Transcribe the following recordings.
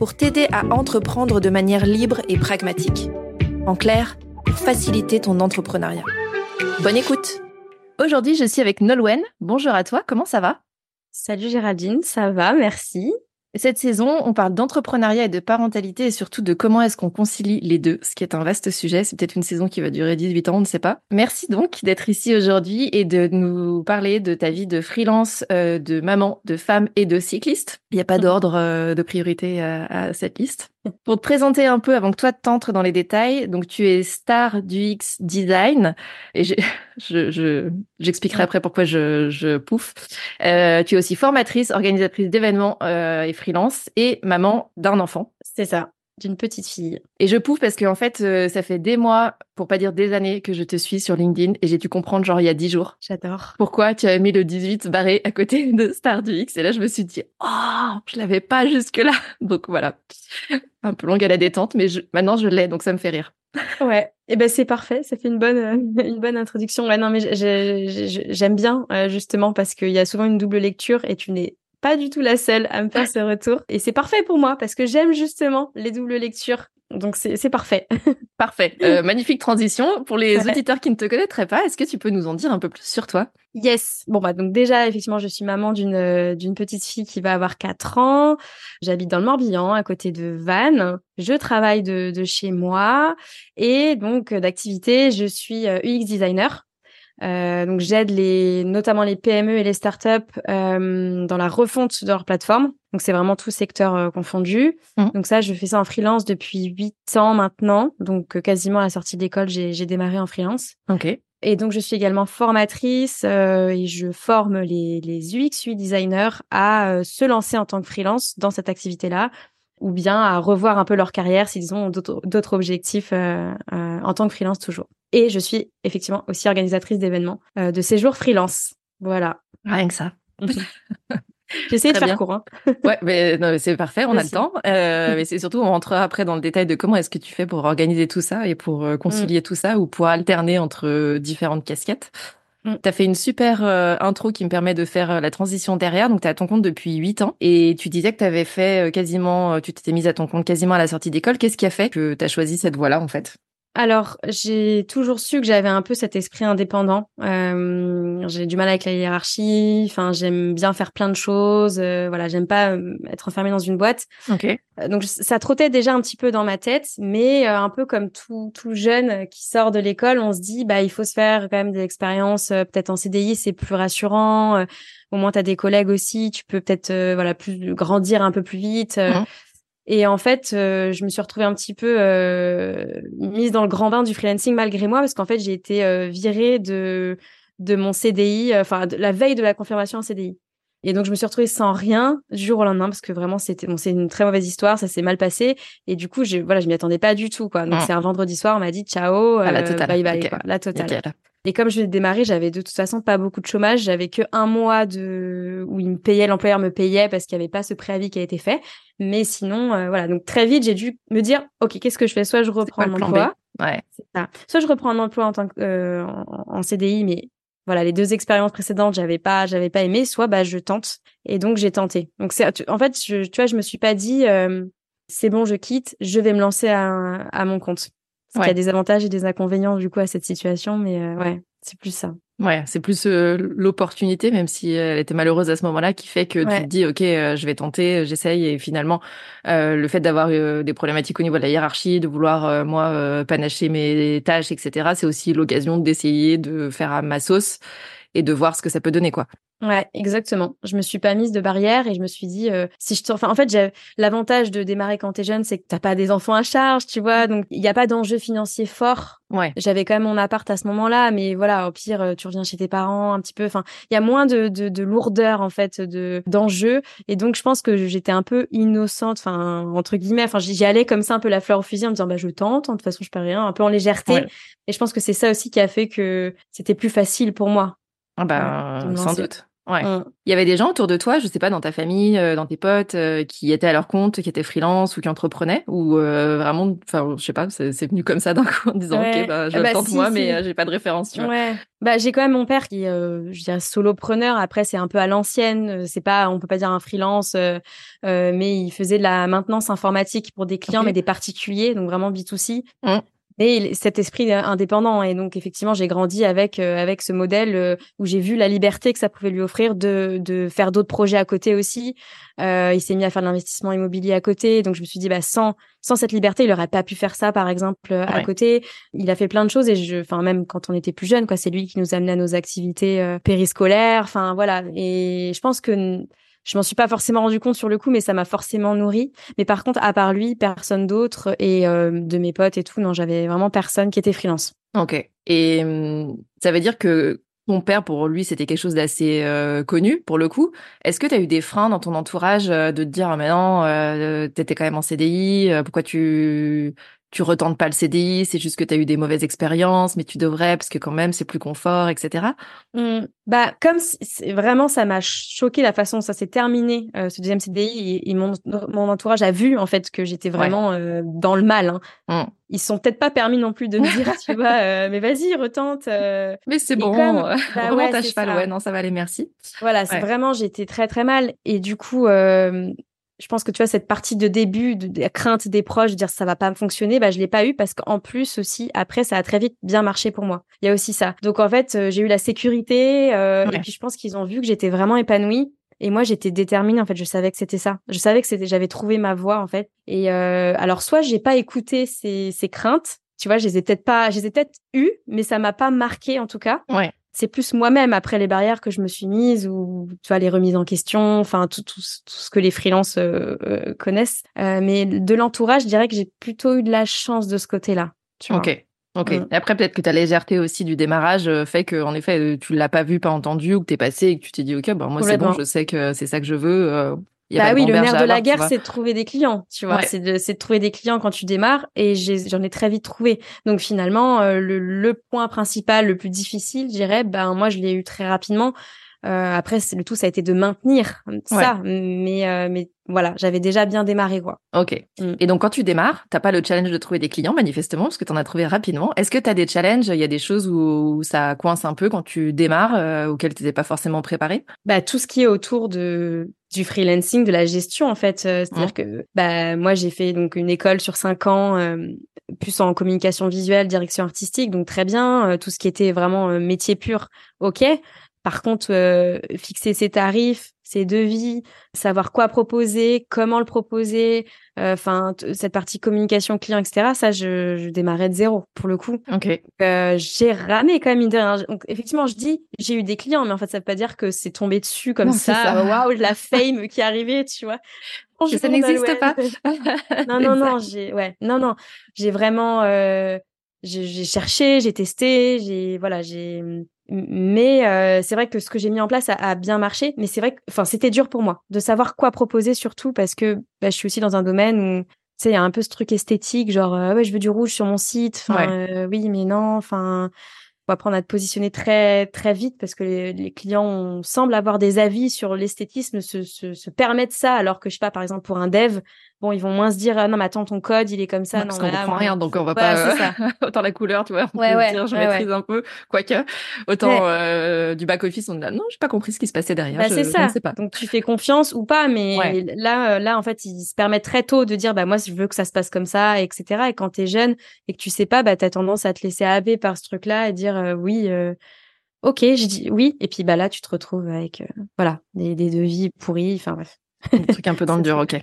pour t'aider à entreprendre de manière libre et pragmatique. En clair, pour faciliter ton entrepreneuriat. Bonne écoute Aujourd'hui, je suis avec Nolwenn. Bonjour à toi, comment ça va? Salut Géraldine, ça va, merci. Cette saison, on parle d'entrepreneuriat et de parentalité et surtout de comment est-ce qu'on concilie les deux, ce qui est un vaste sujet. C'est peut-être une saison qui va durer 18 ans, on ne sait pas. Merci donc d'être ici aujourd'hui et de nous parler de ta vie de freelance, euh, de maman, de femme et de cycliste. Il n'y a pas d'ordre euh, de priorité à, cette liste. Pour te présenter un peu avant que toi t'entres dans les détails, donc tu es star du X design et je, je, j'expliquerai après pourquoi je, je pouffe. Euh, tu es aussi formatrice, organisatrice d'événements euh, et freelance et maman d'un enfant. C'est ça d'une petite fille. Et je pouffe parce que en fait, euh, ça fait des mois, pour pas dire des années, que je te suis sur LinkedIn et j'ai dû comprendre genre il y a dix jours. J'adore. Pourquoi tu as mis le 18 barré à côté de Star du X et là je me suis dit oh je l'avais pas jusque là. Donc voilà, un peu longue à la détente, mais maintenant je l'ai donc ça me fait rire. Ouais, et eh ben c'est parfait, ça fait une bonne une bonne introduction. Ouais, non mais j'aime bien euh, justement parce qu'il y a souvent une double lecture et tu n'es pas du tout la seule à me faire ce retour. Et c'est parfait pour moi parce que j'aime justement les doubles lectures. Donc c'est parfait. Parfait. Euh, magnifique transition. Pour les auditeurs qui ne te connaîtraient pas, est-ce que tu peux nous en dire un peu plus sur toi? Yes. Bon bah donc déjà effectivement je suis maman d'une euh, d'une petite fille qui va avoir 4 ans. J'habite dans le Morbihan à côté de Vannes. Je travaille de, de chez moi et donc d'activité je suis UX euh, designer. Euh, donc j'aide les, notamment les PME et les startups euh, dans la refonte de leur plateforme. Donc c'est vraiment tout secteur euh, confondu. Mmh. Donc ça, je fais ça en freelance depuis huit ans maintenant. Donc euh, quasiment à la sortie d'école, j'ai, j'ai démarré en freelance. Ok. Et donc je suis également formatrice et je forme les, les UX UI designers à se lancer en tant que freelance dans cette activité-là ou bien à revoir un peu leur carrière s'ils ont d'autres objectifs euh, euh, en tant que freelance toujours. Et je suis effectivement aussi organisatrice d'événements euh, de séjours freelance. Voilà. Rien que ça. J'essaie de faire court. Hein. ouais, mais c'est parfait, on a le temps. Euh, mais c'est surtout, on rentrera après dans le détail de comment est-ce que tu fais pour organiser tout ça et pour concilier mm. tout ça ou pour alterner entre différentes casquettes. Mm. Tu as fait une super euh, intro qui me permet de faire euh, la transition derrière. Donc, tu es à ton compte depuis 8 ans et tu disais que tu avais fait euh, quasiment, tu t'étais mise à ton compte quasiment à la sortie d'école. Qu'est-ce qui a fait que tu as choisi cette voie-là, en fait? Alors, j'ai toujours su que j'avais un peu cet esprit indépendant. Euh, j'ai du mal avec la hiérarchie. Enfin, j'aime bien faire plein de choses. Euh, voilà, j'aime pas euh, être enfermée dans une boîte. Ok. Euh, donc, ça trottait déjà un petit peu dans ma tête, mais un peu comme tout tout jeune qui sort de l'école, on se dit bah il faut se faire quand même des expériences. peut-être en CDI, c'est plus rassurant. au moins, t'as des collègues aussi. Tu peux peut-être voilà plus grandir un peu plus vite. Mmh. Et en fait, euh, je me suis retrouvée un petit peu euh, mise dans le grand bain du freelancing malgré moi, parce qu'en fait, j'ai été euh, virée de de mon CDI, enfin la veille de la confirmation en CDI. Et donc je me suis retrouvée sans rien du jour au lendemain parce que vraiment c'était bon, c'est une très mauvaise histoire, ça s'est mal passé et du coup je voilà je m'y attendais pas du tout quoi. Donc mmh. c'est un vendredi soir, on m'a dit ciao, à la totale, bye bye, la totale. Et comme je venais de démarrer, j'avais de toute façon pas beaucoup de chômage. J'avais que un mois de où il me payait, l'employeur me payait parce qu'il n'y avait pas ce préavis qui a été fait. Mais sinon, euh, voilà. Donc très vite, j'ai dû me dire, ok, qu'est-ce que je fais? Soit je reprends mon emploi, ouais. ça. Soit je reprends un emploi en tant que euh, en, CDI, mais voilà, les deux expériences précédentes, j'avais pas, j'avais pas aimé. Soit bah je tente. Et donc j'ai tenté. Donc c'est, en fait, je, tu vois, je me suis pas dit, euh, c'est bon, je quitte, je vais me lancer à, à mon compte. Il y a des avantages et des inconvénients du coup à cette situation, mais euh, ouais, c'est plus ça. Ouais, c'est plus euh, l'opportunité, même si elle était malheureuse à ce moment-là, qui fait que tu te dis, ok, euh, je vais tenter, j'essaye, et finalement, le fait d'avoir des problématiques au niveau de la hiérarchie, de vouloir moi panacher mes tâches, etc., c'est aussi l'occasion d'essayer de faire à ma sauce et de voir ce que ça peut donner, quoi. Ouais, exactement. Je me suis pas mise de barrière et je me suis dit euh, si je enfin en fait j'ai l'avantage de démarrer quand t'es jeune c'est que t'as pas des enfants à charge, tu vois, donc il y a pas d'enjeu financier fort. Ouais. J'avais quand même mon appart à ce moment-là, mais voilà, au pire euh, tu reviens chez tes parents un petit peu. Enfin, il y a moins de, de, de lourdeur en fait de d'enjeux et donc je pense que j'étais un peu innocente, enfin entre guillemets. Enfin j'y allais comme ça un peu la fleur au fusil en me disant bah je tente, de toute façon je perds rien, un peu en légèreté. Et je pense que c'est ça aussi qui a fait que c'était plus facile pour moi. Ah bah, sans doute. Ouais. Mm. Il y avait des gens autour de toi, je sais pas, dans ta famille, euh, dans tes potes, euh, qui étaient à leur compte, qui étaient freelance ou qui entreprenaient, ou euh, vraiment, enfin, je sais pas, c'est venu comme ça d'un coup en disant, ok, bah, je bah, tente moi, mais j'ai pas de référence, tu vois. Ouais. Bah, j'ai quand même mon père qui, je dirais, solopreneur. Après, c'est un peu à l'ancienne. C'est pas, on peut pas dire un freelance, mais il faisait de la maintenance informatique pour des clients, mais des particuliers, donc vraiment B2C. Mmh et cet esprit indépendant. Et donc, effectivement, j'ai grandi avec, euh, avec ce modèle euh, où j'ai vu la liberté que ça pouvait lui offrir de, de faire d'autres projets à côté aussi. Euh, il s'est mis à faire de l'investissement immobilier à côté. Donc, je me suis dit, bah, sans, sans cette liberté, il aurait pas pu faire ça, par exemple, à côté. Il a fait plein de choses et je, enfin, même quand on était plus jeune, quoi, c'est lui qui nous amenait à nos activités périscolaires. Enfin, voilà. Et je pense que je m'en suis pas forcément rendu compte sur le coup, mais ça m'a forcément nourri. Mais par contre, à part lui, personne d'autre et euh, de mes potes et tout, non, j'avais vraiment personne qui était freelance. Ok. Et hum, ça veut dire que ton père, pour lui, c'était quelque chose d'assez euh, connu, pour le coup. Est-ce que tu as eu des freins dans ton entourage euh, de te dire, mais non, tu étais quand même en CDI, pourquoi tu tu retentes pas le CDI, c'est juste que tu as eu des mauvaises expériences, mais tu devrais parce que quand même c'est plus confort, etc. Mmh. Bah comme vraiment ça m'a choqué la façon dont ça s'est terminé euh, ce deuxième CDI et, mon, entourage a vu en fait que j'étais vraiment euh, dans le mal. Hein. Mmh. Ils sont peut-être pas permis non plus de me dire tu vois euh, mais vas-y retente. mais c'est bon, comme, bah, ouais, ta cheval, ouais non ça va aller merci. Voilà c'est vraiment j'étais très très mal et du coup je pense que tu vois cette partie de début de, la crainte des proches de dire ça va pas fonctionner bah je l'ai pas eu parce qu'en plus aussi après ça a très vite bien marché pour moi. Il y a aussi ça. Donc en fait euh, j'ai eu la sécurité euh, et puis je pense qu'ils ont vu que j'étais vraiment épanouie. Et moi j'étais déterminée en fait. Je savais que c'était ça. Je savais que c'était j'avais trouvé ma voie en fait. Et euh, alors soit j'ai pas écouté ces, ces craintes tu vois je les ai peut-être pas je les ai peut-être eues mais ça m'a pas marqué en tout cas. Ouais c'est plus moi-même après les barrières que je me suis mise ou tu vois les remises en question enfin tout, tout, ce que les freelances euh, euh, connaissent. Euh, mais de l'entourage je dirais que j'ai plutôt eu de la chance de ce côté-là ok ok. Mm. après peut-être que ta légèreté aussi du démarrage fait que en effet tu l'as pas vu pas entendu ou que t'es passé et que tu t'es dit ok bon moi c'est bon je sais que c'est ça que je veux bah oui, le nerf de la guerre, c'est de trouver des clients, tu vois. C'est de, de, trouver des clients quand tu démarres et j'en ai, très vite trouvé. Donc finalement, euh, le, le, point principal, le plus difficile, je dirais, ben moi je l'ai eu très rapidement. Euh, après, le tout, ça a été de maintenir ça. Mais, euh, mais voilà, j'avais déjà bien démarré, quoi. Ok. Mm. Et donc, quand tu démarres, t'as pas le challenge de trouver des clients, manifestement, parce que tu en as trouvé rapidement. Est-ce que tu as des challenges? Il y a des choses où, ça coince un peu quand tu démarres, euh, auxquelles tu n'étais pas forcément préparé? Bah, tout ce qui est autour de du freelancing, de la gestion, en fait. Euh, c'est-à-dire que bah moi, j'ai fait donc une école sur cinq ans, plus en communication visuelle, direction artistique, donc très bien. tout ce qui était vraiment métier pur, ok. Par contre, euh, fixer ses tarifs, ses devis, savoir quoi proposer, comment le proposer, euh, enfin cette partie communication client, etc. Ça, je, je démarrais de zéro pour le coup. Ok. Euh, j'ai ramé quand même une dernière. Donc effectivement, je dis j'ai eu des clients, mais en fait ça veut pas dire que c'est tombé dessus comme ça. Waouh, la fame qui est arrivée, tu vois. ça n'existe pas. non, non, non, j'ai ouais, non, non, j'ai vraiment. Euh, j'ai cherché, j'ai testé, j'ai voilà, j'ai mais euh, c'est vrai que ce que j'ai mis en place a, bien marché, mais c'est vrai que enfin c'était dur pour moi de savoir quoi proposer surtout parce que bah, je suis aussi dans un domaine où tu sais il y a un peu ce truc esthétique genre euh, ouais je veux du rouge sur mon site, enfin euh, oui mais non, enfin faut apprendre à te positionner très très vite parce que les, clients semblent avoir des avis sur l'esthétisme, se, se, se permettre ça alors que je sais pas par exemple pour un dev bon, ils vont moins se dire ah, non mais attends ton code il est comme ça. non, parce qu'on comprend rien donc on va pas ça. autant la couleur tu vois. On ouais, ouais, dire je maîtrise un peu quoique autant euh, du back office on a non j'ai pas compris ce qui se passait derrière. Bah, c'est ça. pas. Donc tu fais confiance ou pas mais là euh, là en fait ils se permettent très tôt de dire bah moi je veux que ça se passe comme ça etc. Et quand t'es jeune et que tu sais pas bah t'as tendance à te laisser happer par ce truc là et dire euh, oui. Ok, je dis oui, et puis bah là tu te retrouves avec voilà des, des devis pourris, enfin bref. Un truc un peu dans le dur, ok.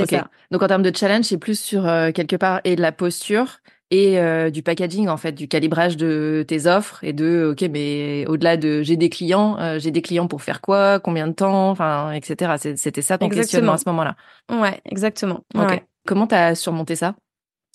Ok. Donc en termes de challenge, c'est plus sur euh, quelque part et de la posture et euh, du packaging en fait, du calibrage de tes offres et de ok mais au-delà de j'ai des clients, euh, j'ai des clients pour faire quoi, combien de temps, enfin etc. C'était ça ton questionnement à ce moment-là. Ouais, exactement. Ok. Comment t'as surmonté ça?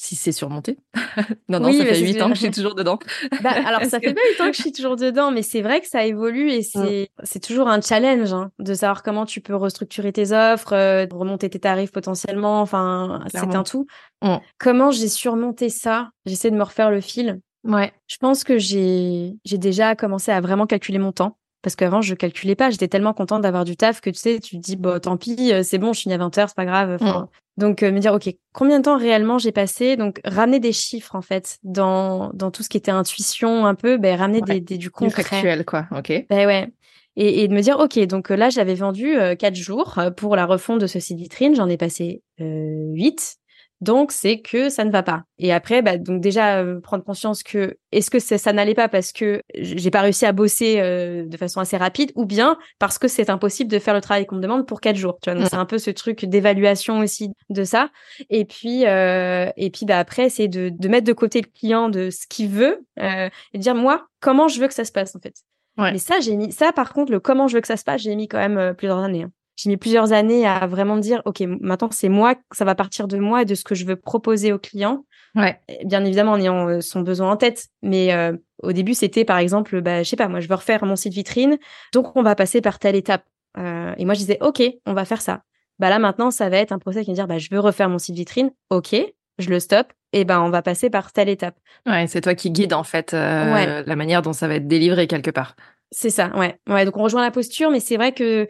Si c'est surmonté. non, non, ça fait huit ans que je suis toujours dedans. bah, alors, ça fait pas huit ans que je suis toujours dedans, mais c'est vrai que ça évolue et c'est c'est toujours un challenge hein, de savoir comment tu peux restructurer tes offres, euh, remonter tes tarifs potentiellement. Enfin, c'est un tout. Mm. Comment j'ai surmonté ça? J'essaie de me refaire le fil. Ouais. Je pense que j'ai déjà commencé à vraiment calculer mon temps. Parce qu'avant, je calculais pas. J'étais tellement contente d'avoir du taf que tu sais, tu te dis, bon, tant pis, euh, c'est bon, je finis à 20 heures, c'est pas grave. Mm. Donc, euh, me dire, OK, combien de temps réellement j'ai passé? Donc, ramener des chiffres, en fait, dans, dans tout ce qui était intuition un peu, ben, ramener des, des, du concret. Du factuel, quoi. OK. Ben ouais. Et, et, de me dire, OK, donc là, j'avais vendu euh, quatre jours pour la refonte de ce site vitrine. J'en ai passé euh, 8. Donc c'est que ça ne va pas. Et après, bah, donc déjà euh, prendre conscience que est-ce que ça, ça n'allait pas parce que j'ai pas réussi à bosser euh, de façon assez rapide, ou bien parce que c'est impossible de faire le travail qu'on me demande pour quatre jours. Tu vois, donc c'est un peu ce truc d'évaluation aussi de ça. Et puis euh, et puis bah après c'est de, de mettre de côté le client de ce qu'il veut et de dire moi comment je veux que ça se passe en fait? Ouais. Mais ça j'ai mis ça par contre le comment je veux que ça se passe j'ai mis quand même plusieurs années. Hein j'ai mis plusieurs années à vraiment dire, OK, maintenant c'est moi, ça va partir de moi et de ce que je veux proposer au client. Ouais. Bien évidemment, en ayant euh, son besoin en tête. Mais euh, au début, c'était par exemple, bah, je sais pas, moi, je veux refaire mon site vitrine. Donc, on va passer par telle étape. Euh, et moi, je disais, OK, on va faire ça. Bah là, maintenant, ça va être un procès qui va dire, bah, je veux refaire mon site vitrine. OK, je le stoppe. Et ben, on va passer par telle étape. Ouais, c'est toi qui guide, en fait, euh, la manière dont ça va être délivré quelque part. C'est ça, ouais. Ouais, donc on rejoint la posture, mais c'est vrai que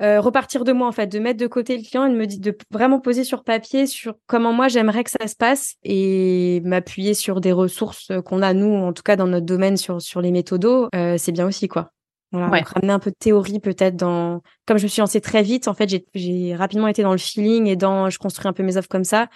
euh, repartir de moi en fait, de mettre de côté le client et de me de vraiment poser sur papier sur comment moi j'aimerais que ça se passe et m'appuyer sur des ressources qu'on a nous en tout cas dans notre domaine sur sur les méthodos, euh, c'est bien aussi quoi. Voilà, ouais. ramener un peu de théorie peut-être dans comme je me suis lancée très vite en fait, j'ai rapidement été dans le feeling et dans je construis un peu mes offres comme ça.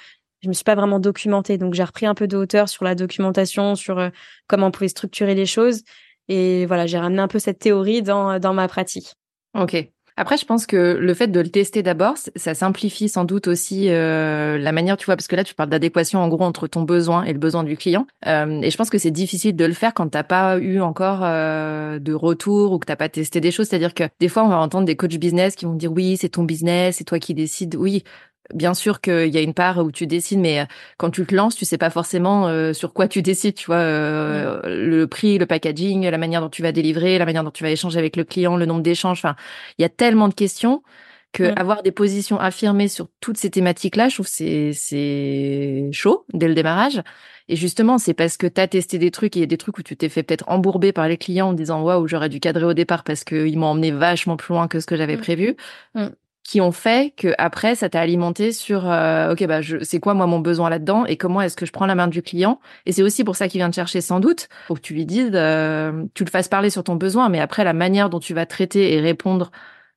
Je me suis pas vraiment documentée donc j'ai repris un peu de hauteur sur la documentation, sur euh, comment on pouvait structurer les choses et voilà, j'ai ramené un peu cette théorie dans dans ma pratique. OK. Après, je pense que le fait de le tester d'abord, ça simplifie sans doute aussi euh, la manière, tu vois, parce que là, tu parles d'adéquation en gros entre ton besoin et le besoin du client. Euh, et je pense que c'est difficile de le faire quand t'as pas eu encore euh, de retour ou que t'as pas testé des choses. C'est-à-dire que des fois, on va entendre des coachs business qui vont dire oui, c'est ton business, c'est toi qui décides. Oui, bien sûr qu'il y a une part où tu décides, mais euh, quand tu te lances, tu sais pas forcément euh, sur quoi tu décides, tu vois, euh, le prix, le packaging, la manière dont tu vas délivrer, la manière dont tu vas échanger avec le client, le nombre d'échanges. Enfin, il y a tellement de questions que avoir des positions affirmées sur toutes ces thématiques-là, je trouve c'est c'est chaud dès le démarrage. Et justement, c'est parce que tu as testé des trucs et il y a des trucs où tu t'es fait peut-être embourber par les clients en disant waouh, j'aurais dû cadrer au départ parce qu'ils m'ont emmené vachement plus loin que ce que j'avais prévu qui ont fait que après ça t'a alimenté sur euh, ok bah je c'est quoi moi mon besoin là-dedans et comment est-ce que je prends la main du client? Et c'est aussi pour ça qu'il vient te chercher sans doute pour que tu lui dises euh, tu le fasses parler sur ton besoin mais après la manière dont tu vas traiter et répondre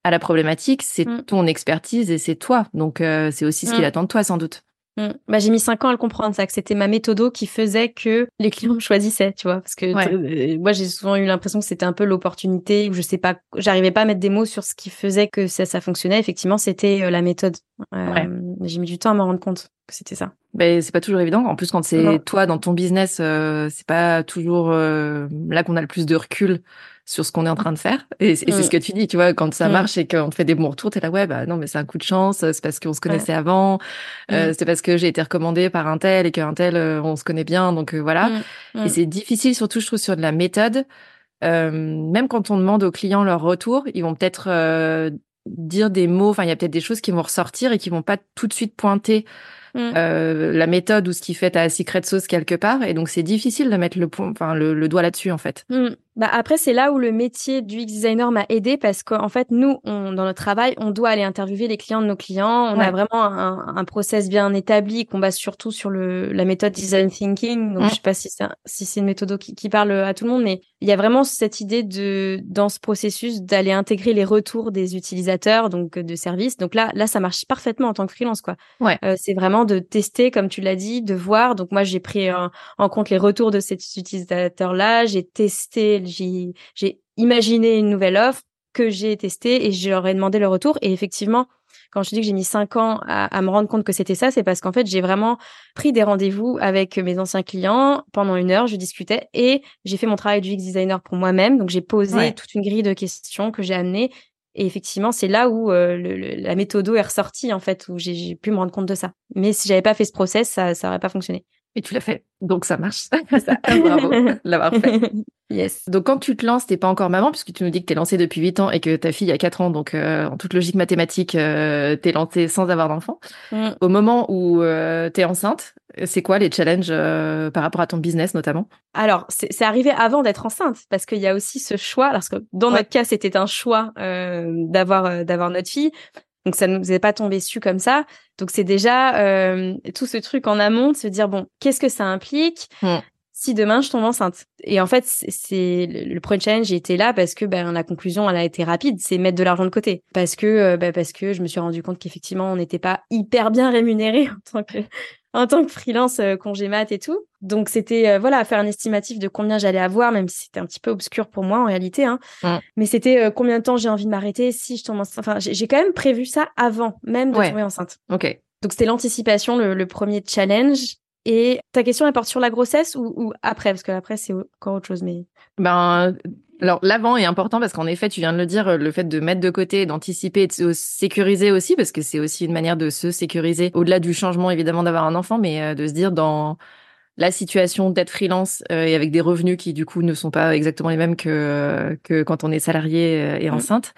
à la problématique c'est Mm. ton expertise et c'est toi donc euh, c'est aussi ce qu'il Mm. attend de toi sans doute Mm. Bah, j'ai mis cinq ans à le comprendre, ça, que c'était ma méthodo qui faisait que les clients me choisissaient, tu vois. Parce que Ouais. euh, moi, j'ai souvent eu l'impression que c'était un peu l'opportunité, ou je sais pas, j'arrivais pas à mettre des mots sur ce qui faisait que ça, ça fonctionnait. Effectivement, c'était euh, la méthode. Euh, Ouais. mais J'ai mis du temps à me rendre compte que c'était ça. Ben c'est pas toujours évident. En plus, quand c'est toi dans ton business, euh, c'est pas toujours euh, là qu'on a le plus de recul sur ce qu'on est en train de faire. Et, et c'est Mm. ce que tu dis, tu vois, quand ça Mm. marche et qu'on te fait des bons retours, t'es là, ouais, bah non, mais c'est un coup de chance. C'est parce qu'on se connaissait avant. Euh, Mm. c'est parce que j'ai été recommandée par un tel et qu'un tel, euh, on se connaît bien. Donc euh, voilà. Et c'est difficile, surtout, je trouve, sur de la méthode. Euh, même quand on demande aux clients leur retour, ils vont peut-être euh, dire des mots. Enfin, il y a peut-être des choses qui vont ressortir et qui vont pas tout de suite pointer Mm. euh, la méthode ou ce qui fait ta secret sauce quelque part. Et donc, c'est difficile de mettre le, point, enfin, le, le doigt là-dessus, en fait. Mm. Bah après, c'est là où le métier du UX designer m'a aidé parce qu'en fait, nous, on, dans notre travail, on doit aller interviewer les clients de nos clients. On Ouais. a vraiment un, un process bien établi qu'on base surtout sur le, la méthode design thinking. Donc, Mm. je sais pas si c'est si c'est une méthode qui, qui parle à tout le monde, mais il y a vraiment cette idée de dans ce processus d'aller intégrer les retours des utilisateurs, donc de services. Donc là, là, ça marche parfaitement en tant que freelance, quoi. Ouais. Euh, c'est vraiment de tester, comme tu l'as dit, de voir. Donc moi, j'ai pris en, en compte les retours de cet utilisateur-là. J'ai testé, j'ai j'ai imaginé une nouvelle offre que j'ai testée et je leur ai demandé le retour. Et effectivement, quand je dis que j'ai mis cinq ans à, me rendre compte que c'était ça, c'est parce qu'en fait, j'ai vraiment pris des rendez-vous avec mes anciens clients pendant une heure, je discutais et j'ai fait mon travail du UX designer pour moi-même. Donc, j'ai posé toute une grille de questions que j'ai amenées. Et effectivement, c'est là où euh, la méthode est ressortie, en fait, où j'ai pu me rendre compte de ça. Mais si j'avais pas fait ce process, ça, ça aurait pas fonctionné. Et tu l'as fait. Donc ça marche. Ça. Bravo l'avoir fait. Yes. Donc quand tu te lances, t'es pas encore maman puisque tu nous dis que t'es lancée depuis 8 ans et que ta fille a 4 ans. Donc euh, en toute logique mathématique, euh, t'es lancée sans avoir d'enfant. Mm. Au moment où euh, t'es enceinte, c'est quoi les challenges euh, par rapport à ton business notamment? Alors c'est arrivé avant d'être enceinte parce qu'il y a aussi ce choix. Parce que dans notre cas c'était un choix d'avoir d'avoir notre fille. Donc ça ne nous est pas tombé dessus comme ça. Donc c'est déjà euh, tout ce truc en amont de se dire bon, qu'est-ce que ça implique hmm. si demain je tombe enceinte? Et en fait, c'est le premier challenge été là parce que ben la conclusion elle a été rapide, c'est mettre de l'argent de côté parce que euh, ben, parce que je me suis rendu compte qu'effectivement on n'était pas hyper bien rémunéré en tant que en tant que freelance euh, congé mat et tout. Donc c'était euh, voilà faire un estimatif de combien j'allais avoir, même si c'était un petit peu obscur pour moi en réalité. Hein. Mais c'était euh, combien de temps j'ai envie de m'arrêter si je tombe enceinte. Enfin, j'ai quand même prévu ça avant même de tomber enceinte. Ok. Donc c'était l'anticipation, le, premier challenge. Et ta question elle porte sur la grossesse ou, ou après? Parce que après c'est encore autre chose. Mais ben alors l'avant est important parce qu'en effet, tu viens de le dire, le fait de mettre de côté, d'anticiper et de se sécuriser aussi, parce que c'est aussi une manière de se sécuriser, au-delà du changement évidemment d'avoir un enfant, mais euh, de se dire dans la situation d'être freelance euh, et avec des revenus qui du coup ne sont pas exactement les mêmes que que quand on est salarié euh, et mmh. enceinte.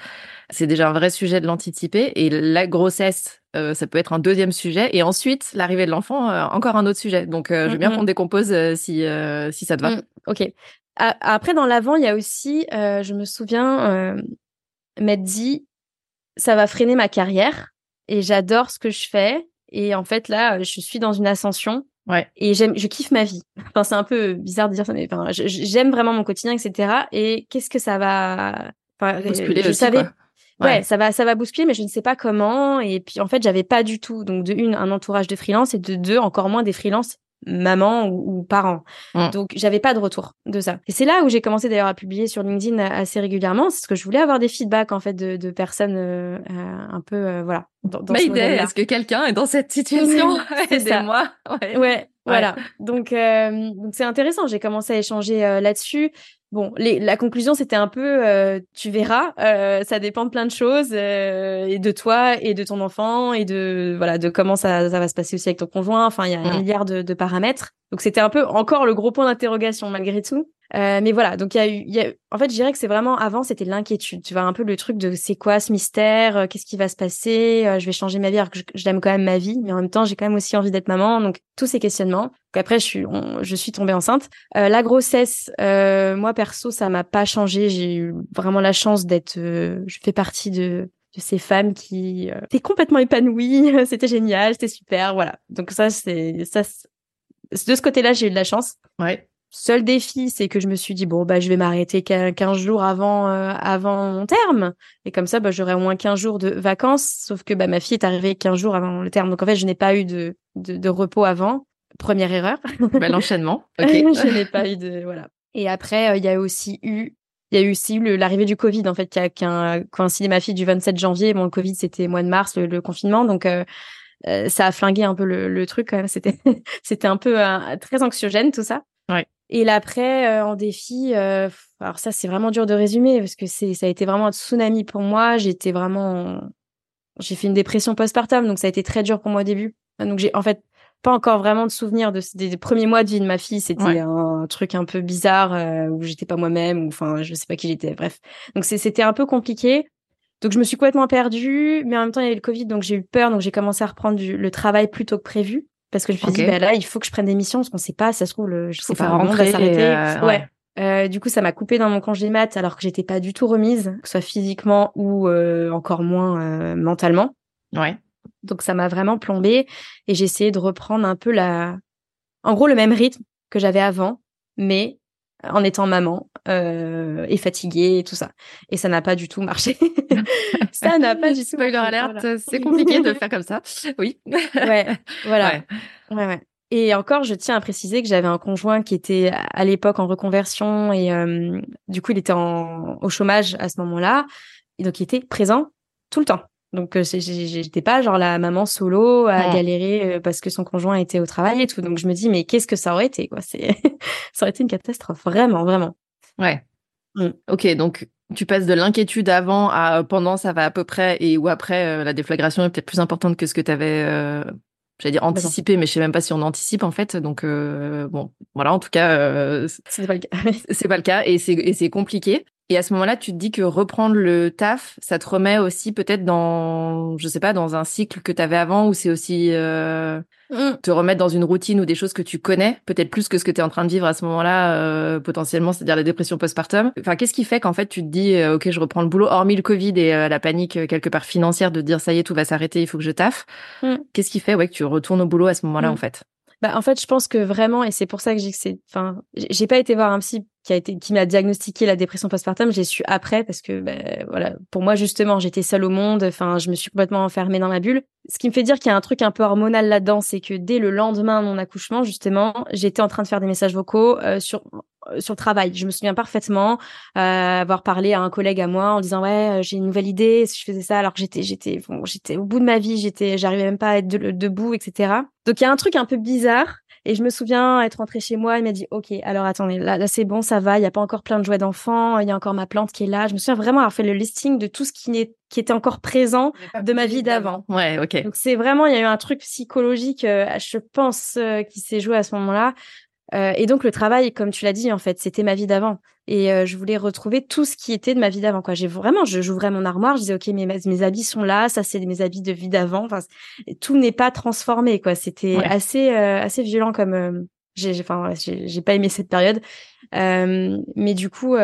C'est déjà un vrai sujet de l'anticiper et la grossesse, ça peut être un deuxième sujet et ensuite l'arrivée de l'enfant, encore un autre sujet. Donc je veux bien mmh, mmh. qu'on décompose si si ça te va. Ok. Après, dans l'avant, il y a aussi, euh, je me souviens, euh, m'être dit, ça va freiner ma carrière et j'adore ce que je fais. Et en fait, là, je suis dans une ascension. Ouais. Et j'aime, je kiffe ma vie. Enfin, c'est un peu bizarre de dire ça, mais enfin, j'aime vraiment mon quotidien, etc. Et qu'est-ce que ça va, enfin, bousculer je savais. Ouais. ça va, ça va bousculer, mais je ne sais pas comment. Et puis, en fait, j'avais pas du tout. Donc, de une, un entourage de freelance et de deux, encore moins des freelances maman ou, parents. Mmh. Donc j'avais pas de retour de ça. Et c'est là où j'ai commencé d'ailleurs à publier sur LinkedIn assez régulièrement, c'est ce que je voulais avoir des feedbacks en fait de, de personnes euh, euh, un peu euh, voilà. Dans, dans est-ce que quelqu'un est dans cette situation? Aidez-moi. Ouais. ouais. Voilà. Donc donc c'est intéressant. J'ai commencé à échanger là-dessus. Bon, les, la conclusion, c'était un peu, euh, tu verras, euh, ça dépend de plein de choses, euh, et de toi, et de ton enfant, et de voilà, de comment ça, ça va se passer aussi avec ton conjoint. Enfin, il y a un milliard de, de paramètres. Donc, c'était un peu encore le gros point d'interrogation malgré tout. Euh, mais voilà, donc il y a eu, y a... en fait, je dirais que c'est vraiment avant, c'était l'inquiétude. Tu vois un peu le truc de c'est quoi ce mystère, euh, qu'est-ce qui va se passer, euh, je vais changer ma vie alors que j'aime quand même ma vie, mais en même temps, j'ai quand même aussi envie d'être maman. Donc tous ces questionnements. Donc après, je suis, je suis tombée enceinte. la grossesse, moi perso, ça m'a pas changé. J'ai eu vraiment la chance d'être, je fais partie de de ces femmes qui étaient complètement épanouies, c'était génial, c'était super, voilà. Donc ça, c'est ça. De ce côté-là, j'ai eu de la chance. Ouais. Seul défi, c'est que je me suis dit bon bah je vais m'arrêter 15 jours avant euh, avant mon terme et comme ça bah j'aurai au moins 15 jours de vacances sauf que bah ma fille est arrivée 15 jours avant le terme donc en fait je n'ai pas eu de de, repos avant. Première erreur. Bah, l'enchaînement. OK. je n'ai pas eu de voilà. Et après euh, il y a aussi eu il y a eu aussi l'arrivée du Covid en fait qui a, qui a, coïncidé ma fille du 27 janvier. Bon le Covid c'était mois de mars le, confinement donc euh, ça a flingué un peu le, le truc quand même. C'était c'était un peu très anxiogène tout ça. Et l'après euh, en défi, euh, alors ça c'est vraiment dur de résumer parce que c'est ça a été vraiment un tsunami pour moi. J'étais vraiment, j'ai fait une dépression postpartum, donc ça a été très dur pour moi au début. Donc j'ai en fait pas encore vraiment de souvenirs de, des, premiers mois de vie de ma fille. C'était un, truc un peu bizarre euh, où j'étais pas moi-même ou enfin je sais pas qui j'étais. Bref, donc c'était un peu compliqué. Donc je me suis complètement perdue, mais en même temps il y avait le Covid, donc j'ai eu peur, donc j'ai commencé à reprendre le travail plus tôt que prévu. Parce que je me suis dit, bah là, il faut que je prenne des missions parce qu'on sait pas, ça se trouve, le, je sais pas, rentrer, s'arrêter. Euh, ouais. Euh, du coup, ça m'a coupé dans mon congé mat alors que j'étais pas du tout remise, que ce soit physiquement ou euh, encore moins euh, mentalement. Ouais. Donc ça m'a vraiment plombé et j'ai essayé de reprendre un peu la, en gros, le même rythme que j'avais avant, mais en étant maman euh, et fatiguée et tout ça. Et ça n'a pas du tout marché. ça n'a pas du tout. Spoiler alerte, c'est compliqué de faire comme ça. Oui. ouais, voilà. Ouais. ouais, Et encore, je tiens à préciser que j'avais un conjoint qui était à l'époque en reconversion et euh, du coup, il était en, au chômage à ce moment-là. Et donc, il était présent tout le temps. Donc euh, j'étais pas genre la maman solo à Ouais. galérer euh, parce que son conjoint était au travail et tout. Donc je me dis mais qu'est-ce que ça aurait été quoi? C'est ça aurait été une catastrophe vraiment vraiment. Ouais. Mm. Ok, donc tu passes de l'inquiétude avant à pendant, ça va à peu près, et ou après, euh, la déflagration est peut-être plus importante que ce que tu avais, j'allais dire anticipé, mais je sais même pas si on anticipe en fait. Donc euh, bon, voilà, en tout cas, euh, C'est pas le cas. c'est pas le cas et c'est et c'est compliqué. Et à ce moment-là, tu te dis que reprendre le taf, ça te remet aussi peut-être dans, je sais pas, dans un cycle que tu avais avant, où c'est aussi euh, Mm. te remettre dans une routine ou des choses que tu connais, peut-être plus que ce que tu es en train de vivre à ce moment-là, euh, potentiellement, c'est-à-dire la dépression postpartum. Enfin, qu'est-ce qui fait qu'en fait tu te dis, euh, ok, je reprends le boulot, hormis le Covid et euh, la panique euh, quelque part financière de te dire, ça y est, tout va s'arrêter, il faut que je taffe. Mm. Qu'est-ce qui fait, ouais, que tu retournes au boulot à ce moment-là, Mm. en fait? Bah, en fait, je pense que vraiment, et c'est pour ça que j'ai que c'est, enfin, j'ai pas été voir un psy qui a été, qui m'a diagnostiqué la dépression postpartum. J'ai su après parce que, ben, voilà, pour moi justement, j'étais seule au monde. Enfin, je me suis complètement enfermée dans ma bulle. Ce qui me fait dire qu'il y a un truc un peu hormonal là-dedans, c'est que dès le lendemain de mon accouchement, justement, j'étais en train de faire des messages vocaux euh, sur sur le travail. Je me souviens parfaitement euh, avoir parlé à un collègue à moi en disant ouais, euh, j'ai une nouvelle idée. Si je faisais ça, alors que j'étais j'étais bon, j'étais au bout de ma vie, j'étais, j'arrivais même pas à être de- debout, etc. Donc il y a un truc un peu bizarre. Et je me souviens être rentrée chez moi, il m'a dit OK, alors attendez, là, là c'est bon, ça va, il y a pas encore plein de jouets d'enfants, il y a encore ma plante qui est là. Je me souviens vraiment avoir fait le listing de tout ce qui, n'est, qui était encore présent de ma vie d'avant. Ouais, ok. Donc c'est vraiment, il y a eu un truc psychologique, euh, je pense, euh, qui s'est joué à ce moment-là. Euh, et donc le travail, comme tu l'as dit, en fait, c'était ma vie d'avant. Et euh, je voulais retrouver tout ce qui était de ma vie d'avant. Quoi, j'ai vraiment, je j'ouvrais mon armoire, je disais ok, mes mes habits sont là, ça c'est mes habits de vie d'avant. Enfin, tout n'est pas transformé. Quoi, c'était Ouais. assez euh, assez violent comme. euh, enfin, j'ai j'ai pas aimé cette période. Euh, mais du coup.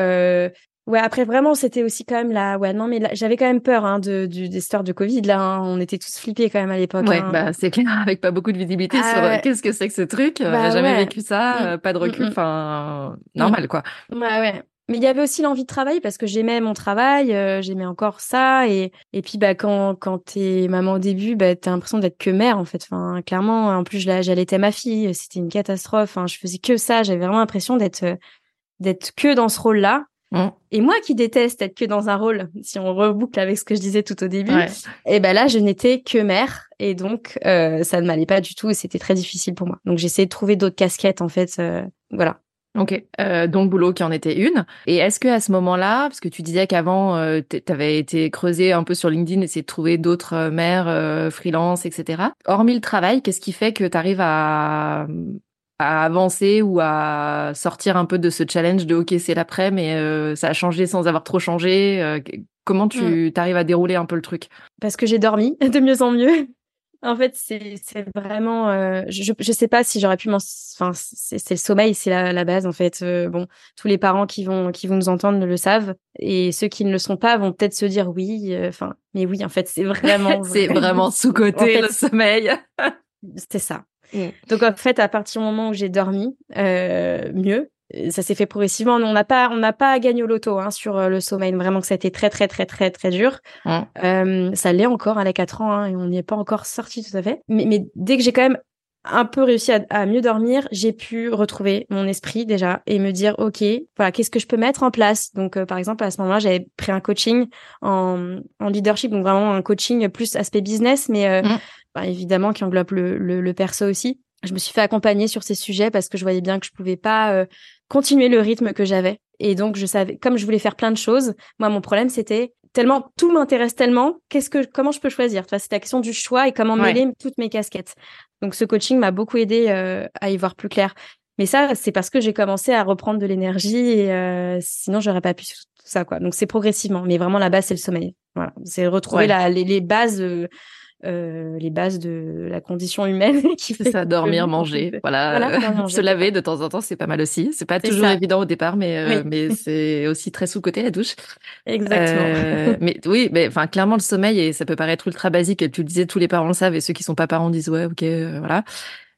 Ouais, après vraiment, c'était aussi quand même là. Ouais, non, mais j'avais quand même peur hein, de, du, des histoires de Covid. Là, hein. on était tous flippés quand même à l'époque. Ouais, hein. bah c'est clair, avec pas beaucoup de visibilité Ah sur euh, ouais. qu'est-ce que c'est que ce truc? euh, Bah jamais ouais. vécu ça, Mm. euh, pas de recul, Mm, mm. enfin normal quoi. Ouais, ouais. Mais il y avait aussi l'envie de travailler parce que j'aimais mon travail, euh, j'aimais encore ça et et puis bah quand quand t'es maman au début, bah t'as l'impression d'être que mère en fait. Enfin clairement, en plus la- j'allaitais ma fille, c'était une catastrophe. Enfin je faisais que ça, j'avais vraiment l'impression d'être d'être que dans ce rôle-là. Mm. Et moi qui déteste être que dans un rôle, si on reboucle avec ce que je disais tout au début, Ouais. et ben là je n'étais que mère et donc euh, ça ne m'allait pas du tout et c'était très difficile pour moi. Donc essayé de trouver d'autres casquettes en fait. euh, voilà. Ok, euh, donc boulot qui en était une. Et est-ce que à ce moment-là, parce que tu disais qu'avant, euh, t'avais été creusé un peu sur LinkedIn, essayer de trouver d'autres euh, mères euh, freelance, etc. Hormis le travail, qu'est-ce qui fait que tu arrives à, à avancer ou à sortir un peu de ce challenge de ok c'est l'après, mais euh, ça a changé sans avoir trop changé. euh, comment tu t'arrives à dérouler un peu le truc? Parce que j'ai dormi de mieux en mieux. En fait, c'est c'est vraiment, euh, je je sais pas si j'aurais pu m'en, enfin c'est c'est le sommeil, c'est la, la base en fait. Bon, tous les parents qui vont qui vont nous entendre le savent et ceux qui ne le sont pas vont peut-être se dire oui, enfin mais oui en fait c'est vraiment C'est vraiment sous côté En fait, le sommeil. c'était ça. Mm. Donc en fait, à partir du moment où j'ai dormi, euh, mieux, ça s'est fait progressivement. On n'a pas, on n'a pas gagné au loto hein, sur euh, le sommeil. Vraiment que ça a été très très très très très dur. Mm. Euh, ça l'est encore. Elle a 4 ans hein, et on n'y est pas encore sorti tout à fait. Mais, mais dès que j'ai quand même un peu réussi à, à mieux dormir, j'ai pu retrouver mon esprit déjà et me dire ok, voilà, qu'est-ce que je peux mettre en place? Donc euh, par exemple à ce moment-là, j'avais pris un coaching en, en leadership, donc vraiment un coaching plus aspect business, mais euh, Mm. Bah, évidemment qui englobe le, le, le perso aussi. Je me suis fait accompagner sur ces sujets parce que je voyais bien que je pouvais pas euh, continuer le rythme que j'avais. Et donc je savais, comme je voulais faire plein de choses, moi mon problème c'était tellement tout m'intéresse tellement. Qu'est-ce que comment je peux choisir? Enfin, c'est la question du choix et comment Ouais. mêler toutes mes casquettes. Donc ce coaching m'a beaucoup aidé euh, à y voir plus clair. Mais ça c'est parce que j'ai commencé à reprendre de l'énergie et euh, sinon j'aurais pas pu tout ça quoi. Donc c'est progressivement, mais vraiment la base c'est le sommeil. Voilà, c'est retrouver Ouais. la, les, les bases. euh, euh, les bases de la condition humaine qui C'est fait ça, que- dormir, manger, voilà. Voilà, euh, manger, Se laver de temps en temps, c'est pas mal aussi. C'est pas toujours ça. évident au départ, mais euh, Oui. mais c'est aussi très sous côté la douche. exactement Euh, mais oui, mais enfin clairement le sommeil et ça peut paraître ultra basique. Et tu le disais, tous les parents le savent et ceux qui sont pas parents disent ouais, ok, euh, voilà.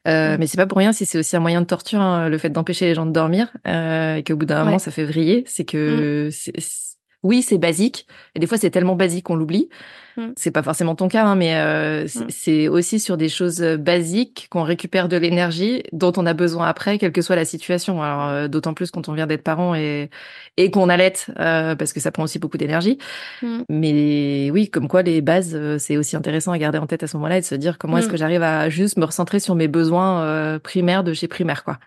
Euh, Mm. Mais c'est pas pour rien si c'est aussi un moyen de torture, hein, le fait d'empêcher les gens de dormir euh, et qu'au bout d'un moment Ouais. Mm. ça fait vriller. C'est que c'est- oui, c'est basique. Et des fois, c'est tellement basique qu'on l'oublie. Mm. C'est pas forcément ton cas, hein, mais euh, c'est- Mm. aussi sur des choses euh, basiques qu'on récupère de l'énergie dont on a besoin après, quelle que soit la situation. Alors, euh, d'autant plus quand on vient d'être parent et, et qu'on allait, euh, parce que ça prend aussi beaucoup d'énergie. Mm. Mais oui, comme quoi les bases, euh, c'est aussi intéressant à garder en tête à ce moment-là et de se dire comment est-ce que j'arrive à juste me recentrer sur mes besoins euh, primaires de chez primaire, quoi.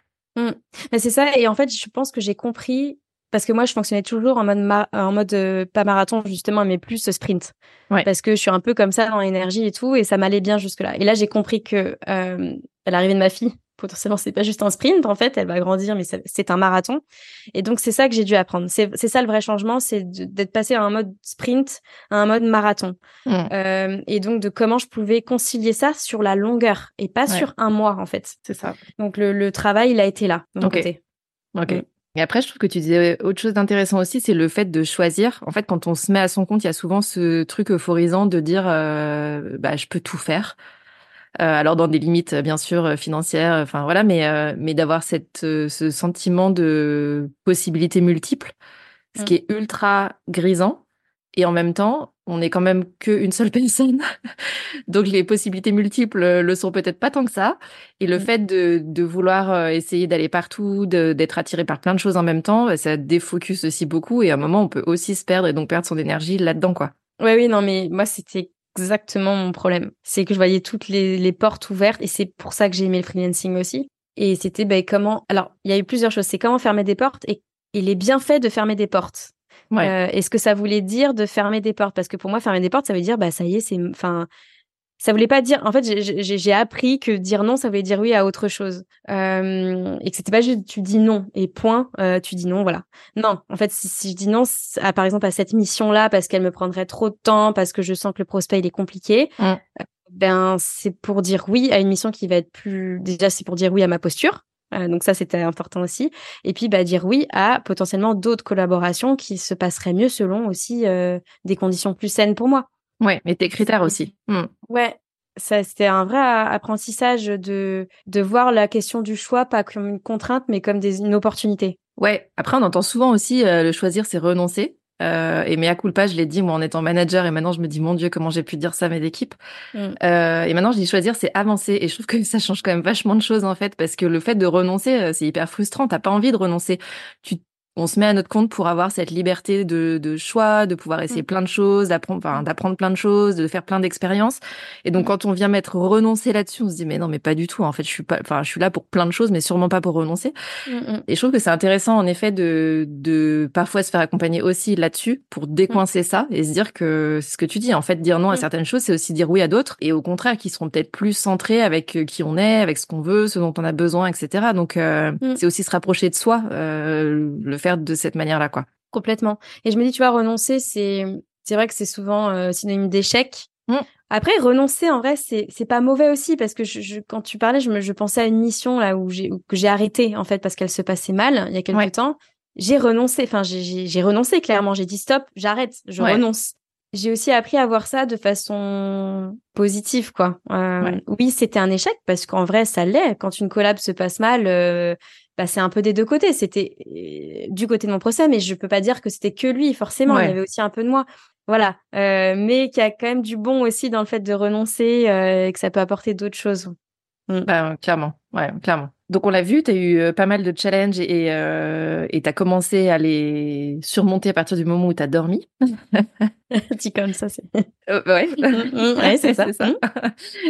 Mais c'est ça. Et en fait, je pense que j'ai compris parce que moi, je fonctionnais toujours en mode ma- en mode euh, pas marathon justement, mais plus sprint. Ouais. Parce que je suis un peu comme ça dans l'énergie et tout, et ça m'allait bien jusque là. Et là, j'ai compris que euh, à l'arrivée de ma fille, potentiellement, c'est pas juste un sprint. En fait, elle va grandir, mais c'est un marathon. Et donc, c'est ça que j'ai dû apprendre. C'est ça le vrai changement, c'est d'être passé à un mode sprint à un mode marathon. Mm. Euh, et donc, de comment je pouvais concilier ça sur la longueur et pas Ouais. sur un mois en fait. C'est ça. Donc, le, le travail, il a été là de mon Ok. côté. Ok. Mm. Et après, je trouve que tu disais autre chose d'intéressant aussi, c'est le fait de choisir. En fait, quand on se met à son compte, il y a souvent ce truc euphorisant de dire, euh, bah, je peux tout faire. Euh, alors dans des limites, bien sûr, financières. Enfin voilà, mais euh, mais d'avoir cette ce sentiment de possibilités multiples, ce Mm. qui est ultra grisant. Et en même temps, on n'est quand même qu'une seule personne. Donc les possibilités multiples euh, le sont peut-être pas tant que ça. Et le Mm. fait de, de vouloir euh, essayer d'aller partout, d'être attiré par plein de choses en même temps, bah, ça défocus aussi beaucoup. Et à un moment, on peut aussi se perdre et donc perdre son énergie là-dedans, quoi. Ouais, oui, non, mais moi, c'était exactement mon problème. C'est que je voyais toutes les, les portes ouvertes et c'est pour ça que j'ai aimé le freelancing aussi. Et c'était ben, comment. Alors, il y a eu plusieurs choses. C'est comment fermer des portes et, et les bienfaits de fermer des portes. Ouais. Euh, et ce que ça voulait dire de fermer des portes? Parce que pour moi, fermer des portes, ça veut dire, bah, ça y est, c'est. Enfin. Ça voulait pas dire. En fait, j'ai- appris que dire non, ça voulait dire oui à autre chose. Euh, et que c'était pas juste tu dis non et point, euh, tu dis non, voilà. Non, en fait, si, si je dis non, à, par exemple à cette mission-là, parce qu'elle me prendrait trop de temps, parce que je sens que le prospect il est compliqué, Mm. euh, ben c'est pour dire oui à une mission qui va être plus. Déjà, c'est pour dire oui à ma posture. Euh, donc ça, c'était important aussi. Et puis, bah, dire oui à potentiellement d'autres collaborations qui se passeraient mieux selon aussi euh, des conditions plus saines pour moi. Ouais, mais tes critères aussi. Mm. Ouais, ça c'était un vrai a- apprentissage de de voir la question du choix pas comme une contrainte, mais comme des, une opportunité. Ouais. Après, on entend souvent aussi euh, le choisir, c'est renoncer. Euh, et mea culpa, je l'ai dit moi en étant manager et maintenant je me dis mon Dieu comment j'ai pu dire ça à mes équipes. Mm. Euh, et maintenant je dis choisir c'est avancer et je trouve que ça change quand même vachement de choses en fait parce que le fait de renoncer euh, c'est hyper frustrant. T'as pas envie de renoncer. Tu on se met à notre compte pour avoir cette liberté de, de choix, de pouvoir essayer Mm. plein de choses, d'apprendre, enfin, d'apprendre plein de choses, de faire plein d'expériences. Et donc, Mm. quand on vient mettre renoncer là-dessus, on se dit, mais non, mais pas du tout. En fait, je suis pas, enfin, je suis là pour plein de choses, mais sûrement pas pour renoncer. Et je trouve que c'est intéressant, en effet, de, de parfois se faire accompagner aussi là-dessus pour décoincer ça et se dire que c'est ce que tu dis. En fait, dire non à Mm. certaines choses, c'est aussi dire oui à d'autres et au contraire, qui seront peut-être plus centrés avec euh, qui on est, avec ce qu'on veut, ce dont on a besoin, etc. Donc, euh, Mm. c'est aussi se rapprocher de soi, euh, le faire de cette manière-là, quoi. Complètement. Et je me dis, tu vois, renoncer, c'est c'est vrai que c'est souvent euh, synonyme d'échec. Mm. Après, renoncer, en vrai, c'est c'est pas mauvais aussi parce que je, je- quand tu parlais, je me je pensais à une mission là où j'ai que j'ai arrêté en fait parce qu'elle se passait mal il y a quelques Ouais. temps. J'ai renoncé. Enfin, j'ai- renoncé clairement. J'ai dit stop, j'arrête, je Ouais. renonce. J'ai aussi appris à voir ça de façon positive, quoi. Euh, Ouais. Oui, c'était un échec parce qu'en vrai, ça l'est. Quand une collab se passe mal, euh, bah, c'est un peu des deux côtés. C'était euh, du côté de mon procès, mais je peux pas dire que c'était que lui, forcément. Il y avait aussi un peu de moi. Voilà. Euh, mais qu'il y a quand même du bon aussi dans le fait de renoncer euh, et que ça peut apporter d'autres choses. Bah, clairement, ouais, clairement. Donc on l'a vu, tu as eu euh, pas mal de challenges et euh, tu as commencé à les surmonter à partir du moment où tu as dormi. Dit comme ça, c'est. Euh, ouais, ouais, c'est ça.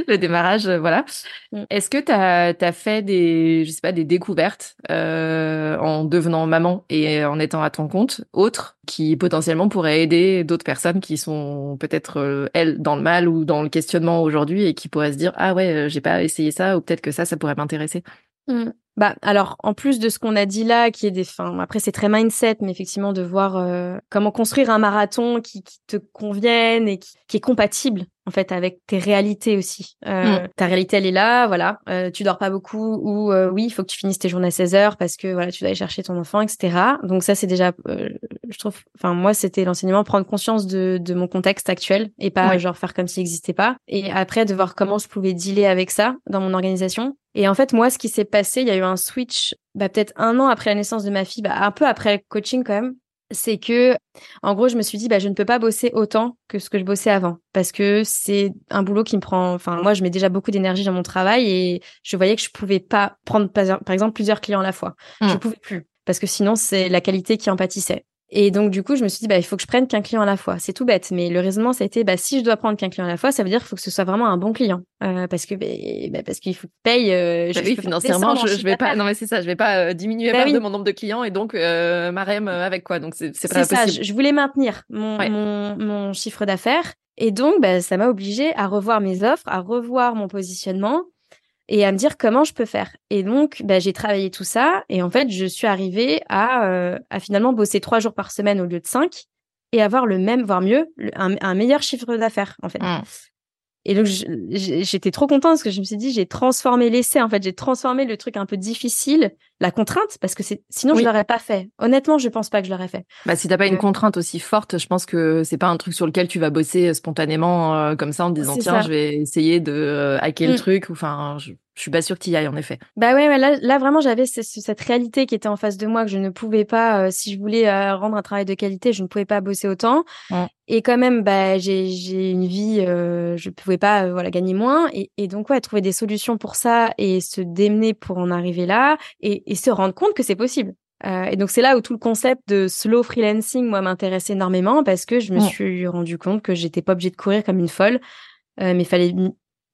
Le démarrage, euh, voilà. Mm. Est-ce que tu as, fait des, je sais pas, des découvertes euh, en devenant maman et en étant à ton compte, autres, qui potentiellement pourraient aider d'autres personnes qui sont peut-être, euh, elles, dans le mal ou dans le questionnement aujourd'hui et qui pourraient se dire, ah ouais, j'ai pas essayé ça ou peut-être que ça, ça pourrait m'intéresser. Mm. Bah alors en plus de ce qu'on a dit là, qui est des fins. Après c'est très mindset, mais effectivement de voir euh, comment construire un marathon qui, qui te convienne et qui, qui est compatible en fait avec tes réalités aussi. Euh, Ta réalité elle est là, voilà. Euh, tu dors pas beaucoup ou euh, oui il faut que tu finisses tes journées à 16 heures parce que voilà tu dois aller chercher ton enfant, etc. Donc ça c'est déjà, euh, je trouve. Enfin moi c'était l'enseignement prendre conscience de, de mon contexte actuel et pas Ouais. genre faire comme s'il n'existait pas. Et après de voir comment je pouvais dealer avec ça dans mon organisation. Et en fait, moi, ce qui s'est passé, il y a eu un switch, bah, peut-être un an après la naissance de ma fille, bah, un peu après le coaching quand même. c'est que, en gros, je me suis dit, bah, je ne peux pas bosser autant que ce que je bossais avant, parce que c'est un boulot qui me prend. Enfin, moi, je mets déjà beaucoup d'énergie dans mon travail et je voyais que je pouvais pas prendre, par exemple, plusieurs clients à la fois. Je Je mmh. pouvais plus, parce que sinon, c'est la qualité qui en pâtissait. Et donc, du coup, je me suis dit, bah, il faut que je prenne qu'un client à la fois. C'est tout bête. Mais le raisonnement, ça a été, bah, si je dois prendre qu'un client à la fois, ça veut dire qu'il faut que ce soit vraiment un bon client. Euh, parce que, bah, bah parce qu'il faut que paye, euh, bah oui, financièrement, je, je vais pas, non, mais c'est ça, je vais pas euh, diminuer bah de mon nombre de clients et donc, euh, ma REM euh, avec quoi. Donc, c'est, c'est pas ça. Je, voulais maintenir mon, mon, mon chiffre d'affaires. Et donc, bah, ça m'a obligé à revoir mes offres, à revoir mon positionnement et à me dire comment je peux faire. Et donc, bah, j'ai travaillé tout ça et en fait, je suis arrivée à, euh, à finalement bosser trois jours par semaine au lieu de cinq et avoir le même, voire mieux, un, meilleur chiffre d'affaires en fait. Mmh. Et donc j'étais trop contente parce que je me suis dit j'ai transformé l'essai en fait, j'ai transformé le truc un peu difficile, la contrainte parce que c'est sinon je l'aurais pas fait. Honnêtement, je pense pas que je l'aurais fait. Bah si t'as pas une euh. contrainte aussi forte, je pense que c'est pas un truc sur lequel tu vas bosser spontanément euh, comme ça en te disant tiens, je vais essayer de hacker le mmh. truc ou enfin je je suis pas sûre qu'il y aille en effet. Bah ouais, là, là vraiment j'avais cette réalité qui était en face de moi que je ne pouvais pas, euh, si je voulais euh, rendre un travail de qualité, je ne pouvais pas bosser autant. Et quand même, bah j'ai une vie, euh, je pouvais pas voilà gagner moins. Et, et, donc ouais, trouver des solutions pour ça et se démener pour en arriver là et, et se rendre compte que c'est possible. Euh, et donc c'est là où tout le concept de slow freelancing moi m'intéresse énormément parce que je me suis rendu compte que j'étais pas obligée de courir comme une folle, euh, mais fallait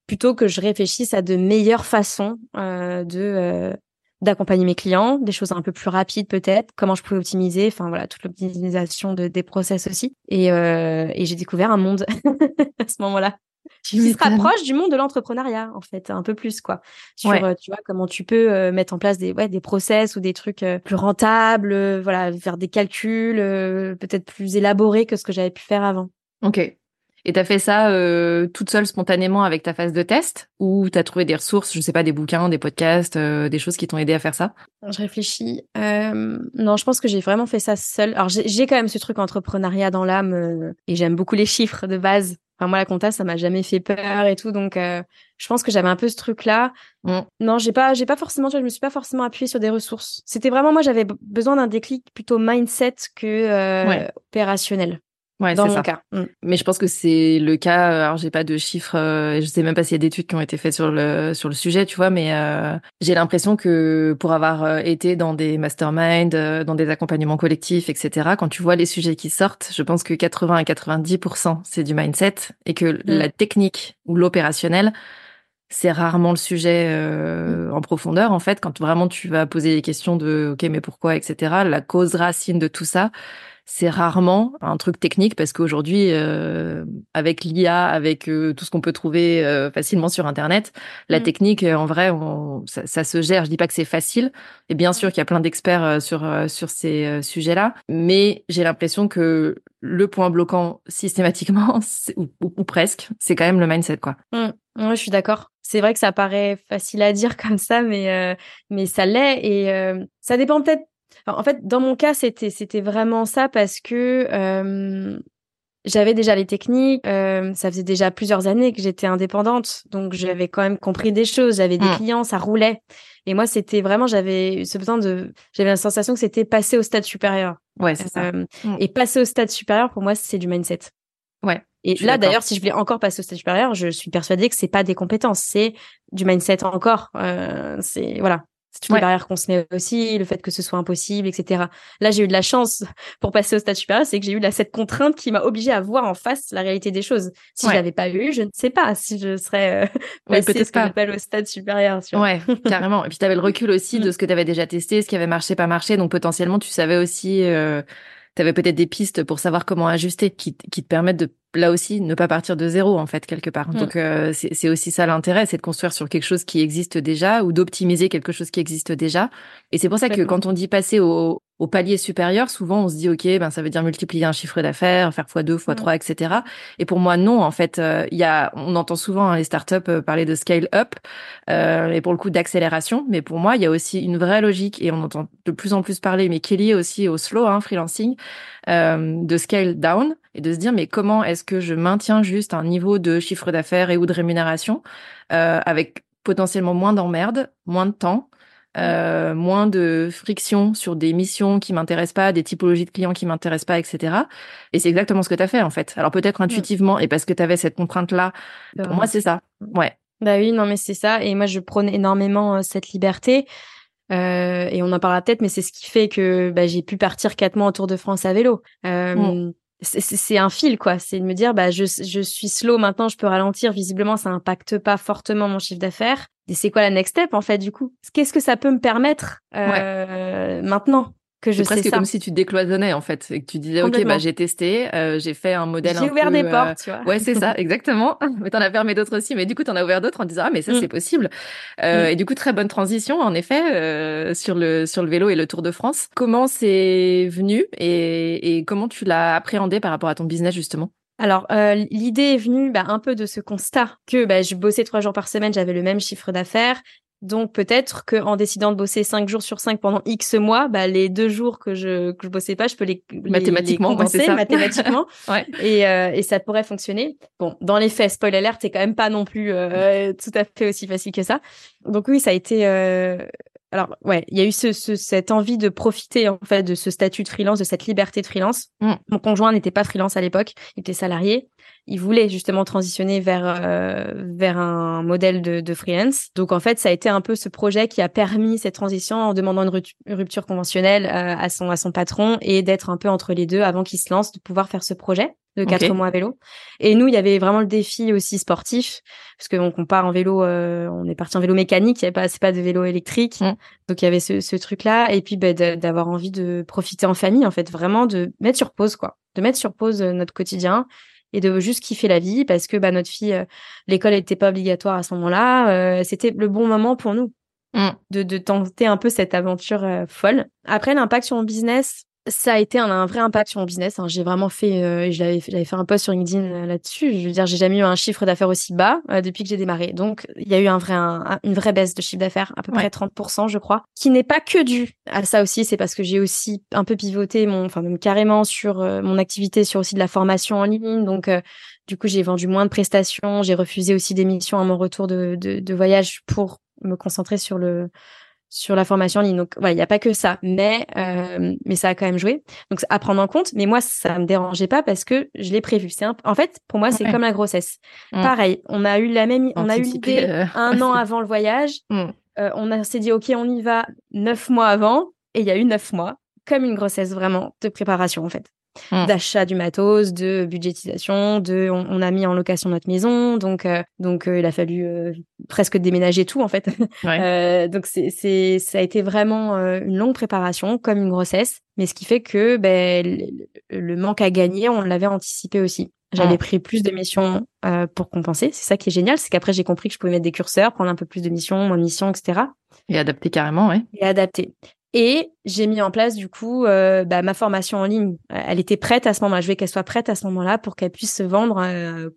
plutôt que je réfléchisse à de meilleures façons euh, de euh, d'accompagner mes clients, des choses un peu plus rapides peut-être, comment je pouvais optimiser, enfin voilà, toute l'optimisation de, des process aussi. Et, et j'ai découvert un monde à ce moment-là qui se rapproche du monde de l'entrepreneuriat en fait, un peu plus quoi. Sur euh, tu vois comment tu peux euh, mettre en place des ouais des process ou des trucs euh, plus rentables, voilà, faire des calculs peut-être plus élaborés que ce que j'avais pu faire avant. OK. Et tu as fait ça toute seule spontanément avec ta phase de test? Ou tu as trouvé des ressources, je sais pas, des bouquins, des podcasts, des choses qui t'ont aidé à faire ça? Je réfléchis. Non, je pense que j'ai vraiment fait ça seule. Alors j'ai quand même ce truc entrepreneuriat dans l'âme et j'aime beaucoup les chiffres de base. Enfin moi la compta ça m'a jamais fait peur et tout donc euh, je pense que j'avais un peu ce truc là. Mm. Non, j'ai pas j'ai pas forcément tu vois, je me suis pas forcément appuyée sur des ressources. C'était vraiment moi j'avais besoin d'un déclic plutôt mindset que opérationnel. Ouais, dans mon cas. Mm. Mais je pense que c'est le cas. Euh, alors, j'ai pas de chiffres. Euh, je sais même pas s'il y a d'études qui ont été faites sur le sur le sujet, tu vois. Mais euh, j'ai l'impression que pour avoir euh, été dans des masterminds, dans des accompagnements collectifs, etc. Quand tu vois les sujets qui sortent, je pense que 80 à 90% c'est du mindset et que mm. la technique ou l'opérationnel c'est rarement le sujet euh, en profondeur en fait quand vraiment tu vas poser des questions de ok mais pourquoi etc la cause racine de tout ça c'est rarement un truc technique parce qu'aujourd'hui, euh, avec l'IA, avec euh, tout ce qu'on peut trouver euh, facilement sur Internet, la mm. technique, en vrai, on, ça, ça, se gère. Je dis pas que c'est facile. Et bien sûr qu'il y a plein d'experts sur sur ces sujets-là, mais j'ai l'impression que le point bloquant systématiquement, ou, ou, presque, c'est quand même le mindset, quoi. Mm. je suis d'accord. C'est vrai que ça paraît facile à dire comme ça, mais mais ça l'est et ça dépend peut-être en fait, dans mon cas, c'était c'était vraiment ça parce que euh, j'avais déjà les techniques. Euh, ça faisait déjà plusieurs années que j'étais indépendante, donc j'avais quand même compris des choses. J'avais des mmh. clients, ça roulait. Et moi, c'était vraiment, j'avais ce besoin de, j'avais la sensation que c'était passer au stade supérieur. Ouais, c'est ça. Euh, mmh. Et passer au stade supérieur, pour moi, c'est du mindset. Ouais. Et là, d'ailleurs, si je voulais encore passer au stade supérieur, je suis persuadée que c'est pas des compétences, c'est du mindset encore. Euh, c'est voilà, c'est toutes les barrières qu'on se met aussi, le fait que ce soit impossible, etc. Là, j'ai eu de la chance pour passer au stade supérieur, c'est que j'ai eu la, cette contrainte qui m'a obligée à voir en face la réalité des choses. Si je l'avais pas eu, je ne sais pas si je serais euh, passée ce que au stade supérieur. Ouais, carrément. Et puis, tu avais le recul aussi de mm. ce que tu avais déjà testé, ce qui avait marché, pas marché. Donc, potentiellement, tu savais aussi... Euh, tu avais peut-être des pistes pour savoir comment ajuster qui, qui te permettent de là aussi ne pas partir de zéro en fait quelque part. Mm. Donc euh, c'est aussi ça l'intérêt, c'est de construire sur quelque chose qui existe déjà ou d'optimiser quelque chose qui existe déjà. Et c'est pour ça que quand on dit passer au, au palier supérieur, souvent on se dit ok, ben ça veut dire multiplier un chiffre d'affaires, faire fois deux, fois mm. trois, etc. Et pour moi non, en fait, euh, il y a, on entend souvent hein, les startups euh, parler de scale up euh, et pour le coup d'accélération, mais pour moi il y a aussi une vraie logique et on entend de plus en plus parler, mais qui est liée aussi au slow hein, freelancing, euh, de scale down et de se dire mais comment est-ce que je maintiens juste un niveau de chiffre d'affaires et ou de rémunération avec potentiellement moins d'emmerdes, moins de temps euh, moins de friction sur des missions qui m'intéressent pas, des typologies de clients qui m'intéressent pas, etc. Et c'est exactement ce que tu as fait en fait. Alors peut-être intuitivement et parce que tu avais cette contrainte là. Pour moi, c'est ça. Ouais. Bah oui, non mais c'est ça. Et moi, je prône énormément euh, cette liberté. Euh, et on en parlera peut-être, mais c'est ce qui fait que bah, j'ai pu partir quatre mois en Tour de France à vélo. Euh, mm. C'est un fil, quoi. C'est de me dire, bah, je, je suis slow maintenant, je peux ralentir. Visiblement, ça impacte pas fortement mon chiffre d'affaires. Et c'est quoi la next step, en fait, du coup? Qu'est-ce que ça peut me permettre euh, maintenant? Que je sais presque comme si tu décloisonnais en fait et que tu disais ok bah j'ai testé euh, j'ai fait un modèle j'ai ouvert des euh, portes tu vois. ouais c'est ça exactement. Mais t'en as fermé d'autres aussi mais du coup t'en as ouvert d'autres en disant ah mais ça mm. c'est possible. Euh, mm. et du coup très bonne transition en effet sur le sur le vélo et le Tour de France. Comment c'est venu et, et comment tu l'as appréhendé par rapport à ton business justement? Alors, euh, l'idée est venue bah, un peu de ce constat que bah, je bossais trois jours par semaine, j'avais le même chiffre d'affaires, donc peut-être qu'en décidant de bosser cinq jours sur cinq pendant X mois, bah, les deux jours que je que je bossais pas, je peux les mathématiquement les compenser mathématiquement ouais. et, euh, et ça pourrait fonctionner. Bon, dans les faits, spoil alert, c'est quand même pas non plus euh, tout à fait aussi facile que ça. Donc oui, ça a été euh, alors ouais, il y a eu ce, ce, cette envie de profiter en fait de ce statut de freelance, de cette liberté de freelance. Mm. Mon conjoint n'était pas freelance à l'époque, il était salarié il voulait justement transitionner vers euh, vers un modèle de, de, freelance. Donc en fait, ça a été un peu ce projet qui a permis cette transition en demandant une rupture conventionnelle euh, à son à son patron et d'être un peu entre les deux avant qu'il se lance, de pouvoir faire ce projet de quatre mois à vélo. Et nous, il y avait vraiment le défi aussi sportif, parce que donc on part en vélo, euh, on est parti en vélo mécanique, il y avait pas, c'est pas de vélo électrique, mm. donc il y avait ce, ce truc-là, et puis bah, d'avoir envie de profiter en famille, en fait, vraiment de mettre sur pause, quoi, de mettre sur pause notre quotidien et de juste kiffer la vie parce que bah, notre fille, euh, l'école n'était pas obligatoire à ce moment-là. Euh, c'était le bon moment pour nous mm. de, de, tenter un peu cette aventure euh, folle. Après, l'impact sur mon business, ça a été un, un, vrai impact sur mon business. Hein. J'ai vraiment fait, euh, j'avais fait un post sur LinkedIn euh, là-dessus. Je veux dire, j'ai jamais eu un chiffre d'affaires aussi bas euh, depuis que j'ai démarré. Donc, il y a eu un vrai, une vraie baisse de chiffre d'affaires, à peu près 30%, je crois, qui n'est pas que dû à ça aussi. C'est parce que j'ai aussi un peu pivoté mon, enfin même carrément sur mon activité, sur aussi de la formation en ligne. Donc, du coup, j'ai vendu moins de prestations. J'ai refusé aussi des missions à mon retour de, de, de voyage pour me concentrer sur le sur la formation en ligne. Donc voilà, il n'y a pas que ça, mais euh, mais ça a quand même joué. Donc à prendre en compte. Mais moi, ça me dérangeait pas parce que je l'ai prévu. C'est en fait pour moi, c'est comme la grossesse. Mm. Pareil, on a eu la même, on a eu l'idée euh, un an avant le voyage. Mm. Euh, on s'est dit ok, on y va neuf mois avant, et il y a eu neuf mois, comme une grossesse vraiment de préparation en fait. Mmh. d'achat du matos, de budgétisation, de on, a mis en location notre maison, donc euh, donc euh, il a fallu euh, presque déménager tout en fait. donc c'est c'est ça a été vraiment une longue préparation comme une grossesse, mais ce qui fait que ben le, manque à gagner, on l'avait anticipé aussi. J'avais mmh. pris plus de missions pour compenser. C'est ça qui est génial, c'est qu'après j'ai compris que je pouvais mettre des curseurs, prendre un peu plus de missions, moins de missions, etc. Et adapter carrément, oui. Et adapter. Et j'ai mis en place du coup euh, bah, ma formation en ligne. Elle était prête à ce moment-là. Je voulais qu'elle soit prête à ce moment-là pour qu'elle puisse se vendre euh,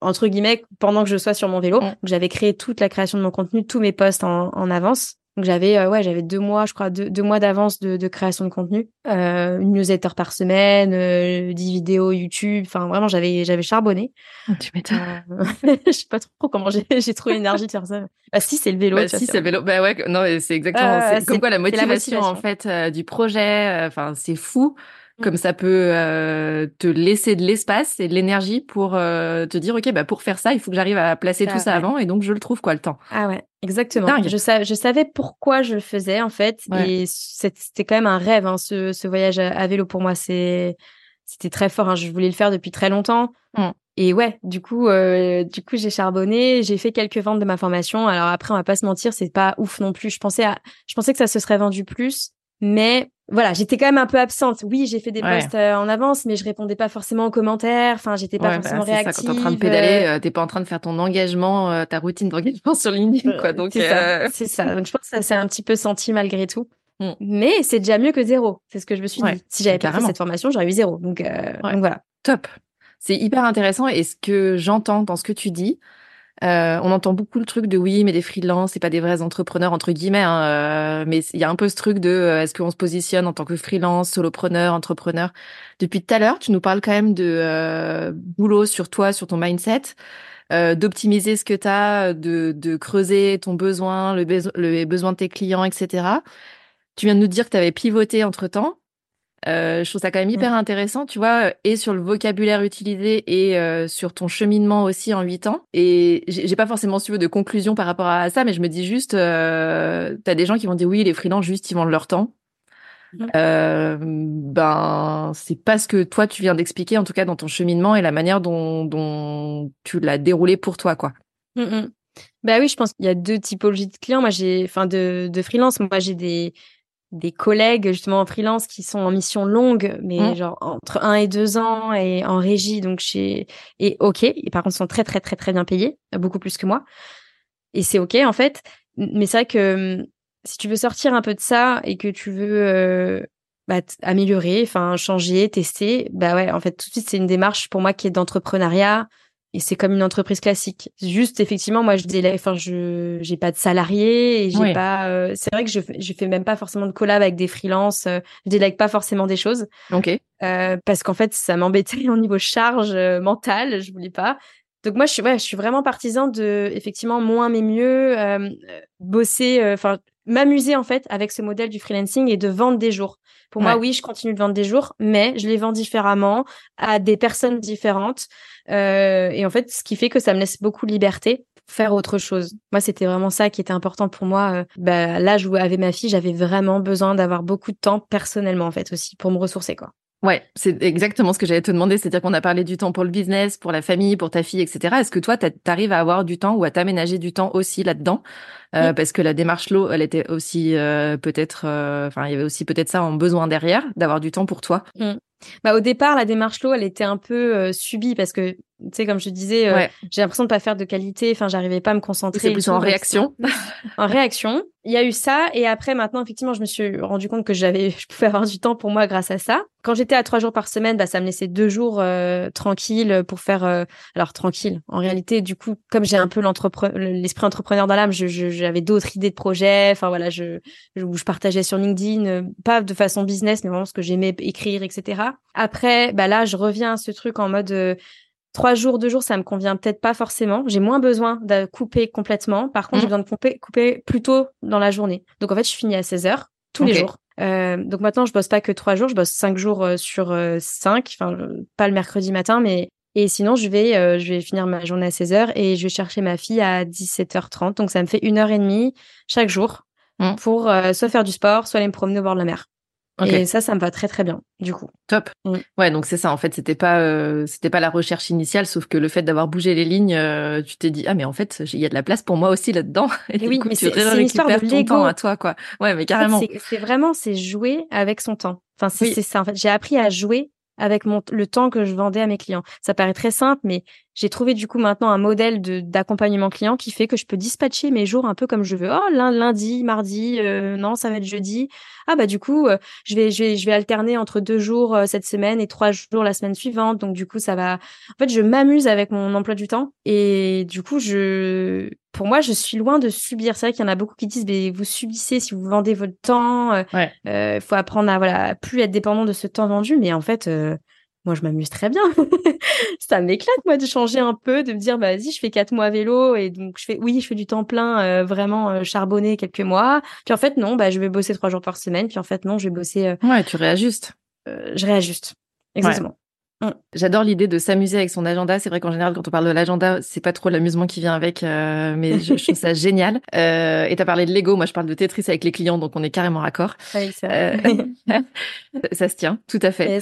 entre guillemets pendant que je sois sur mon vélo. Mm. J'avais créé toute la création de mon contenu, tous mes posts en, en avance. Donc j'avais euh, ouais j'avais deux mois je crois deux, deux mois d'avance de, de, création de contenu, euh, une newsletter par semaine, euh, 10 vidéos YouTube, enfin vraiment j'avais j'avais charbonné. Oh, tu m'étonnes. Euh, je sais pas trop comment j'ai j'ai trouvé l'énergie de faire ça. Bah si c'est le vélo. Bah, si c'est le vélo. Bah ouais non c'est exactement c'est comme quoi la motivation, la motivation. en fait euh, du projet. Enfin c'est fou comme ça peut euh, te laisser de l'espace et de l'énergie pour euh, te dire ok bah pour faire ça il faut que j'arrive à placer tout ça avant et donc je le trouve quoi le temps ah ouais exactement je savais je savais pourquoi je le faisais en fait et c'était quand même un rêve hein, ce, ce voyage à, vélo pour moi c'est c'était très fort hein. je voulais le faire depuis très longtemps mmh. Et ouais, du coup, euh, du coup, j'ai charbonné, j'ai fait quelques ventes de ma formation. Alors après, on va pas se mentir, c'est pas ouf non plus. Je pensais à, je pensais que ça se serait vendu plus, mais voilà, j'étais quand même un peu absente. Oui, j'ai fait des posts euh, en avance, mais je répondais pas forcément aux commentaires. Enfin, j'étais pas forcément bah, réactive. Ça, quand t'es en train de pédaler, euh, t'es pas en train de faire ton engagement, euh, ta routine d'engagement sur LinkedIn, quoi. Donc c'est ça. C'est ça. Donc je pense que ça s'est un petit peu senti malgré tout. Mm. Mais c'est déjà mieux que zéro. C'est ce que je me suis dit. Si j'avais pas fait cette formation, j'aurais eu zéro. Donc, donc voilà. Top. C'est hyper intéressant. Et ce que j'entends dans ce que tu dis, Euh, on entend beaucoup le truc de oui, mais des freelances, c'est pas des vrais entrepreneurs entre guillemets. Hein, euh, mais il y a un peu ce truc de euh, est-ce qu'on se positionne en tant que freelance, solopreneur, entrepreneur? Depuis tout à l'heure, tu nous parles quand même de boulot sur toi, sur ton mindset, d'optimiser ce que tu as, de, de creuser ton besoin, le, le besoin de tes clients, etc. Tu viens de nous dire que tu avais pivoté entre temps. Euh, je trouve ça quand même hyper intéressant, tu vois, et sur le vocabulaire utilisé et euh, sur ton cheminement aussi en huit ans. Et j'ai pas forcément su de conclusion par rapport à ça, mais je me dis juste, euh, t'as des gens qui vont dire oui, les freelances juste ils vendent leur temps. Euh, ben c'est pas ce que toi tu viens d'expliquer en tout cas dans ton cheminement et la manière dont, dont tu l'as déroulé pour toi quoi. Mmh bah oui, je pense qu'il y a deux typologies de clients. Moi, j'ai, enfin, de, de freelance. Moi, j'ai des, des collègues justement en freelance qui sont en mission longue, mais mmh. genre entre un et deux ans et en régie, donc chez et ok. Et par contre, sont très très très très bien payés, beaucoup plus que moi. Et c'est ok en fait. Mais c'est vrai que hum, si tu veux sortir un peu de ça et que tu veux euh, bah, améliorer, enfin changer, tester, bah ouais, en fait tout de suite c'est une démarche pour moi qui est d'entrepreneuriat, et c'est comme une entreprise classique. Juste effectivement, moi je délègue, enfin je j'ai pas de salariés et j'ai pas. Euh, c'est vrai que je je fais même pas forcément de collab avec des freelances. Euh, je délègue pas forcément des choses. Ok. Euh, parce qu'en fait ça m'embêtait au niveau charge euh, mentale, je voulais pas. Donc moi je suis ouais, je suis vraiment partisan de effectivement moins mais mieux, bosser, enfin m'amuser en fait avec ce modèle du freelancing et de vendre des jours. Pour moi, oui, je continue de vendre des jours, mais je les vends différemment à des personnes différentes. Euh, et en fait, ce qui fait que ça me laisse beaucoup de liberté pour faire autre chose. Moi, c'était vraiment ça qui était important pour moi. Euh, bah, là, je avec ma fille, j'avais vraiment besoin d'avoir beaucoup de temps personnellement, en fait, aussi, pour me ressourcer, quoi. Ouais, c'est exactement ce que j'allais te demander. C'est-à-dire qu'on a parlé du temps pour le business, pour la famille, pour ta fille, etc. Est-ce que toi, tu arrives à avoir du temps ou à t'aménager du temps aussi là-dedans? Euh, Parce que la démarche l'eau, elle était aussi euh, peut-être, euh, enfin, il y avait aussi peut-être ça en besoin derrière, d'avoir du temps pour toi? Mmh. Bah, au départ, la démarche l'eau, elle était un peu subie parce que, tu sais, comme je disais, j'ai l'impression de pas faire de qualité. Enfin, j'arrivais pas à me concentrer. C'est plus en réaction. en réaction. Il y a eu ça. Et après, maintenant, effectivement, je me suis rendu compte que j'avais, je pouvais avoir du temps pour moi grâce à ça. Quand j'étais à trois jours par semaine, bah, ça me laissait deux jours euh, tranquilles pour faire. Euh, alors tranquille. En réalité, du coup, comme j'ai un peu l'esprit entrepreneur dans l'âme, j'avais d'autres idées de projets. Enfin voilà, je, je, je partageais sur LinkedIn, euh, pas de façon business, mais vraiment ce que j'aimais écrire, etc. Après, bah là, je reviens à ce truc en mode euh, trois jours, deux jours, ça me convient peut-être pas forcément. J'ai moins besoin de couper complètement. Par contre, j'ai mmh. besoin de couper, couper plus tôt dans la journée. Donc en fait, je finis à 16 heures tous les jours. Euh, donc maintenant, je bosse pas que trois jours, je bosse cinq jours euh, sur euh, cinq, enfin pas le mercredi matin, mais et sinon je vais euh, je vais finir ma journée à 16 heures et je vais chercher ma fille à 17h30, donc ça me fait une heure et demie chaque jour mmh. pour soit faire du sport, soit aller me promener au bord de la mer. Et ça, ça me va très très bien, du coup. Top. Mm. Ouais, donc c'est ça. En fait, c'était pas euh, c'était pas la recherche initiale, sauf que le fait d'avoir bougé les lignes, euh, tu t'es dit ah mais en fait il y a de la place pour moi aussi là-dedans. Et oui, mais c'est une histoire de l'ego à toi quoi. Ouais, mais carrément. c'est vraiment c'est jouer avec son temps. Enfin c'est ça. En fait, j'ai appris à jouer avec mon, le temps que je vendais à mes clients. Ça paraît très simple, mais j'ai trouvé du coup maintenant un modèle de d'accompagnement client qui fait que je peux dispatcher mes jours un peu comme je veux. Oh lundi, mardi, euh, non ça va être jeudi. Ah bah du coup euh, je vais je vais je vais alterner entre deux jours euh, cette semaine et trois jours la semaine suivante. Donc du coup ça va. En fait je m'amuse avec mon emploi du temps et du coup je pour moi je suis loin de subir. C'est vrai qu'il y en a beaucoup qui disent mais vous subissez si vous vendez votre temps. Il faut apprendre à voilà plus être dépendant de ce temps vendu. Mais en fait moi je m'amuse très bien. ça m'éclate moi de changer un peu, de me dire bah, vas-y je fais quatre mois à vélo et donc je fais oui je fais du temps plein euh, vraiment euh, charbonné quelques mois. Puis en fait non bah je vais bosser trois jours par semaine. Puis en fait non je vais bosser. Euh, ouais tu réajustes. je réajuste exactement. Mm. J'adore l'idée de s'amuser avec son agenda. C'est vrai qu'en général, quand on parle de l'agenda, c'est pas trop l'amusement qui vient avec, mais je, trouve ça génial. Euh, et t'as parlé de Lego, moi je parle de Tetris avec les clients, donc on est carrément raccord. Ça. ça se tient, tout à fait.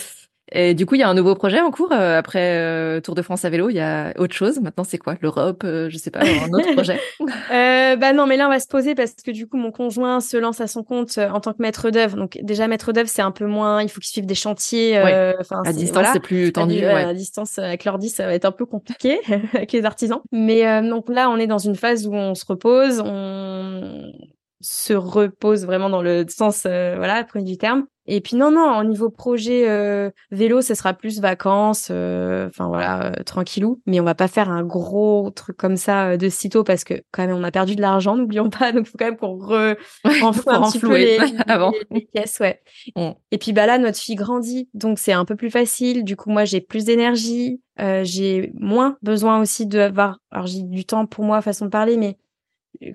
Et du coup, il y a un nouveau projet en cours euh, après euh, Tour de France à vélo. Il y a autre chose. Maintenant, c'est quoi? L'Europe euh, Je sais pas. Un autre projet? Euh, Bah non, mais là, on va se poser parce que du coup, mon conjoint se lance à son compte en tant que maître d'œuvre. Donc déjà, maître d'œuvre, c'est un peu moins. Il faut qu'il suive des chantiers. à distance, c'est plus tendu. À, à distance, avec l'ordi, ça va être un peu compliqué avec les artisans. Mais donc là, on est dans une phase où on se repose, on se repose vraiment dans le sens, voilà, premier du terme Et puis non, non, au niveau projet euh, vélo, ce sera plus vacances, euh, enfin voilà, euh, tranquillou. Mais on va pas faire un gros truc comme ça de sitôt parce que quand même on a perdu de l'argent, n'oublions pas. Donc faut quand même qu'on re un petit peu les, avant. Les, pièces, ouais. Mm. Et puis bah là, notre fille grandit, donc c'est un peu plus facile. Du coup, moi j'ai plus d'énergie, j'ai moins besoin aussi de avoir. Alors j'ai du temps pour moi, façon de parler, mais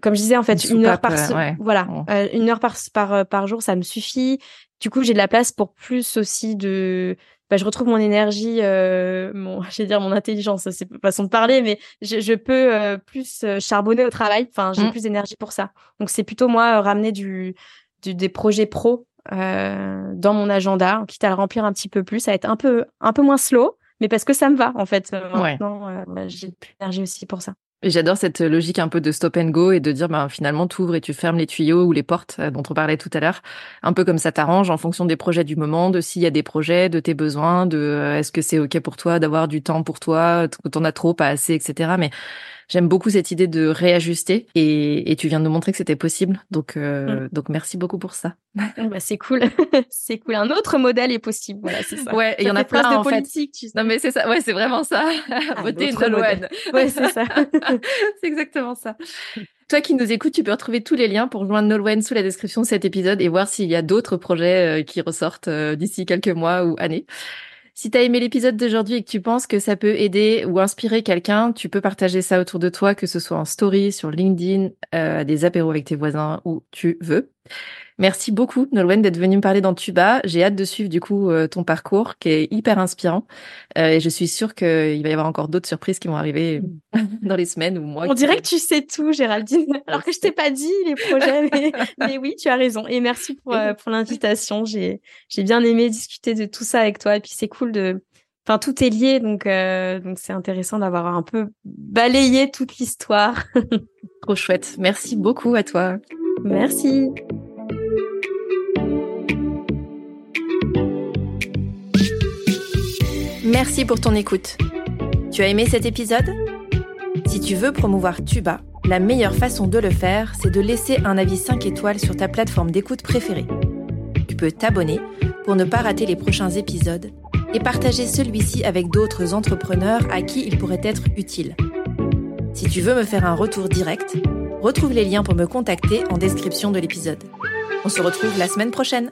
comme je disais en fait une, heure par voilà mm. une heure par par par jour ça me suffit du coup, j'ai de la place pour plus aussi de. Bah, je retrouve mon énergie, euh, mon, je vais dire mon intelligence, c'est façon de parler, mais je, je peux euh, plus euh, charbonner au travail. Enfin, j'ai mmh. plus d'énergie pour ça. Donc, c'est plutôt moi ramener du, du, des projets pro euh, dans mon agenda, quitte à le remplir un petit peu plus. Ça va être un peu un peu moins slow, mais parce que ça me va en fait. Maintenant, bah, j'ai plus d'énergie aussi pour ça. J'adore cette logique un peu de stop and go et de dire ben, finalement tu ouvres et tu fermes les tuyaux ou les portes euh, dont on parlait tout à l'heure, un peu comme ça t'arrange en fonction des projets du moment, de s'il y a des projets, de tes besoins, de euh, est-ce que c'est ok pour toi d'avoir du temps pour toi, quand on a trop, pas assez, etc. Mais J'aime beaucoup cette idée de réajuster et, et, tu viens de nous montrer que c'était possible. Donc, euh, mm. donc merci beaucoup pour ça. Ah bah, c'est cool, c'est cool. Un autre modèle est possible. Voilà, c'est ça. Ouais, il y en a plein de en politique. Tu sais. Non mais c'est ça. Ouais, c'est vraiment ça. Ah, Voter une loi. Ouais, c'est ça. c'est exactement ça. Toi qui nous écoutes, tu peux retrouver tous les liens pour joindre Nolwenn sous la description de cet épisode et voir s'il y a d'autres projets euh, qui ressortent euh, d'ici quelques mois ou années. Si tu as aimé l'épisode d'aujourd'hui et que tu penses que ça peut aider ou inspirer quelqu'un, tu peux partager ça autour de toi, que ce soit en story, sur LinkedIn, euh, des apéros avec tes voisins, où tu veux. Merci beaucoup, Nolwenn, d'être venue me parler dans Tuba. J'ai hâte de suivre du coup euh, ton parcours qui est hyper inspirant. Euh, et je suis sûre qu'il va y avoir encore d'autres surprises qui vont arriver dans les semaines ou mois. On dirait que tu sais tout, Géraldine. Alors que je t'ai pas dit les projets, mais, mais, oui, tu as raison. Et merci pour, euh, pour l'invitation. J'ai, j'ai bien aimé discuter de tout ça avec toi. Et puis c'est cool de, enfin tout est lié, donc donc c'est intéressant d'avoir un peu balayé toute l'histoire. Trop chouette. Merci beaucoup à toi. Merci. Merci pour ton écoute. Tu as aimé cet épisode? Si tu veux promouvoir Tuba, la meilleure façon de le faire, c'est de laisser un avis 5 étoiles sur ta plateforme d'écoute préférée. Tu peux t'abonner pour ne pas rater les prochains épisodes et partager celui-ci avec d'autres entrepreneurs à qui il pourrait être utile. Si tu veux me faire un retour direct, retrouve les liens pour me contacter en description de l'épisode. On se retrouve la semaine prochaine.